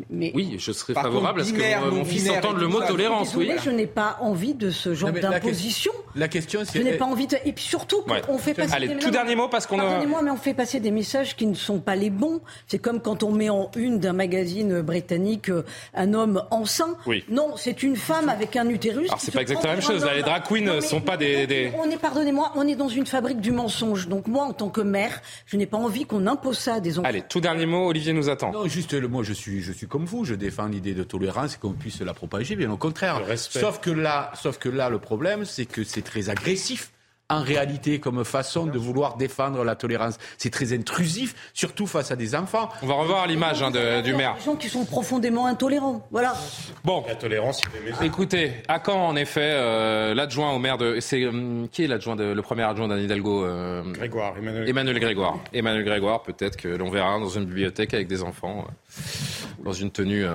Mais, oui, je serais favorable à ce que mon fils entende le mot tolérance. oui. Je n'ai pas envie de ce genre d'imposition. La question, c'est. Je n'ai pas envie de. Et puis surtout, on fait passer. Allez, tout dernier mot parce qu'on Pardonnez-moi, mais on fait passer des messages qui ne sont pas les bons. C'est comme quand on met en une d'un magazine britannique euh, un homme enceint. Oui. Non, c'est une femme avec un utérus. Alors, c'est pas exactement la même chose. Les drag queens ne sont pas des. On est, pardonnez-moi, on est dans une fabrique du mensonge. Donc, moi, en tant que mère, je n'ai pas envie qu'on impose ça à des enfants. Allez, tout dernier mot, Olivier nous attend. Non, juste, moi, je suis, je suis comme vous. Je défends l'idée de tolérance et qu'on puisse la propager, bien au contraire. Sauf que là, sauf que là, le problème, c'est que c'est très agressif en réalité comme façon de vouloir défendre la tolérance. C'est très intrusif, surtout face à des enfants. On va revoir l'image hein, du maire. Des gens qui sont profondément intolérants. Voilà. Bon. La tolérance, il Écoutez, à quand en effet euh, l'adjoint au maire de. C'est euh, qui est l'adjoint le premier adjoint d'Anne Hidalgo euh, Grégoire. Emmanuel, Emmanuel Grégoire. Emmanuel Grégoire, peut-être que l'on verra dans une bibliothèque avec des enfants dans une tenue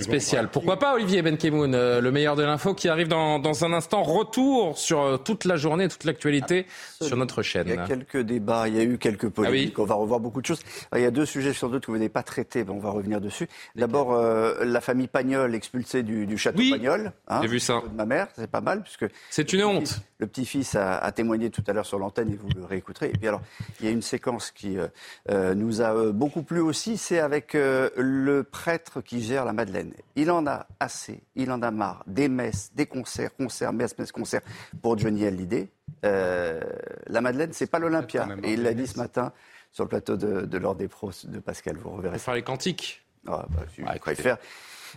spéciale. Pourquoi pas Olivier Benkemoun, le meilleur de l'info qui arrive dans, dans un instant. Retour sur toute la journée, toute l'actualité sur notre chaîne. Il y a quelques débats, il y a eu quelques ah polémiques, on va revoir beaucoup de choses. Il y a deux sujets sur deux que vous n'avez pas traités, on va revenir dessus. D'abord, euh, la famille Pagnol expulsée du, château Pagnol. Hein, J'ai vu ça. De ma mère, c'est pas mal, puisque... C'est une honte. Le petit-fils a, témoigné tout à l'heure sur l'antenne et vous le réécouterez. Et puis alors, il y a une séquence qui euh, euh, nous a beaucoup plu aussi, c'est avec le prêtre qui gère la Madeleine. Il en a assez, il en a marre des messes, des concerts, concerts, messes, messes, concerts pour Johnny Hallyday. Euh, la Madeleine, c'est pas l'Olympia. Et il l'a dit ce matin sur le plateau de, l'Ordre des pros de Pascal. Vous reverrez. faire les cantiques. Ah, bah, ah, faire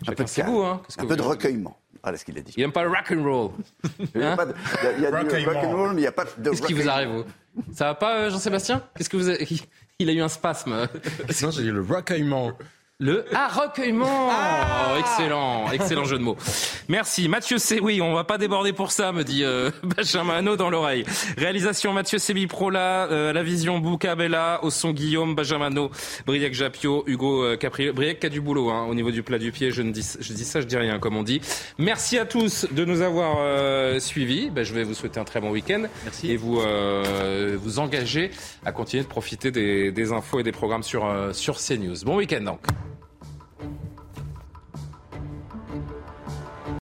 un peu de vous, hein. un peu de recueillement. Voilà ce qu'il a dit. Il n'aime pas le rock and roll. il y a, il y a du rock and roll, mais il n'y a pas de. Qu'est-ce qui vous arrive vous? Ça va pas, euh, Jean-Sébastien? Qu'est-ce que vous avez... (laughs) Il a eu un spasme. non, j'ai dit le recueillement. Le ah, recueillement ah Excellent, excellent jeu de mots. Merci. Mathieu C. Oui, on va pas déborder pour ça, me dit euh, (laughs) Benjamin Hano dans l'oreille. Réalisation Mathieu Sébi Prola, euh, la vision Bouka Bella, au son Guillaume, Benjamin Hano, Briac Japio, Hugo euh, Capri. Briac qui a du boulot hein, au niveau du plat du pied. Je, ne dis, je dis ça, je dis rien, comme on dit. Merci à tous de nous avoir euh, suivis. Ben, je vais vous souhaiter un très bon week-end. Merci. Et vous vous engager à continuer de profiter des, des infos et des programmes sur, sur CNews. Bon week-end donc. Thank you.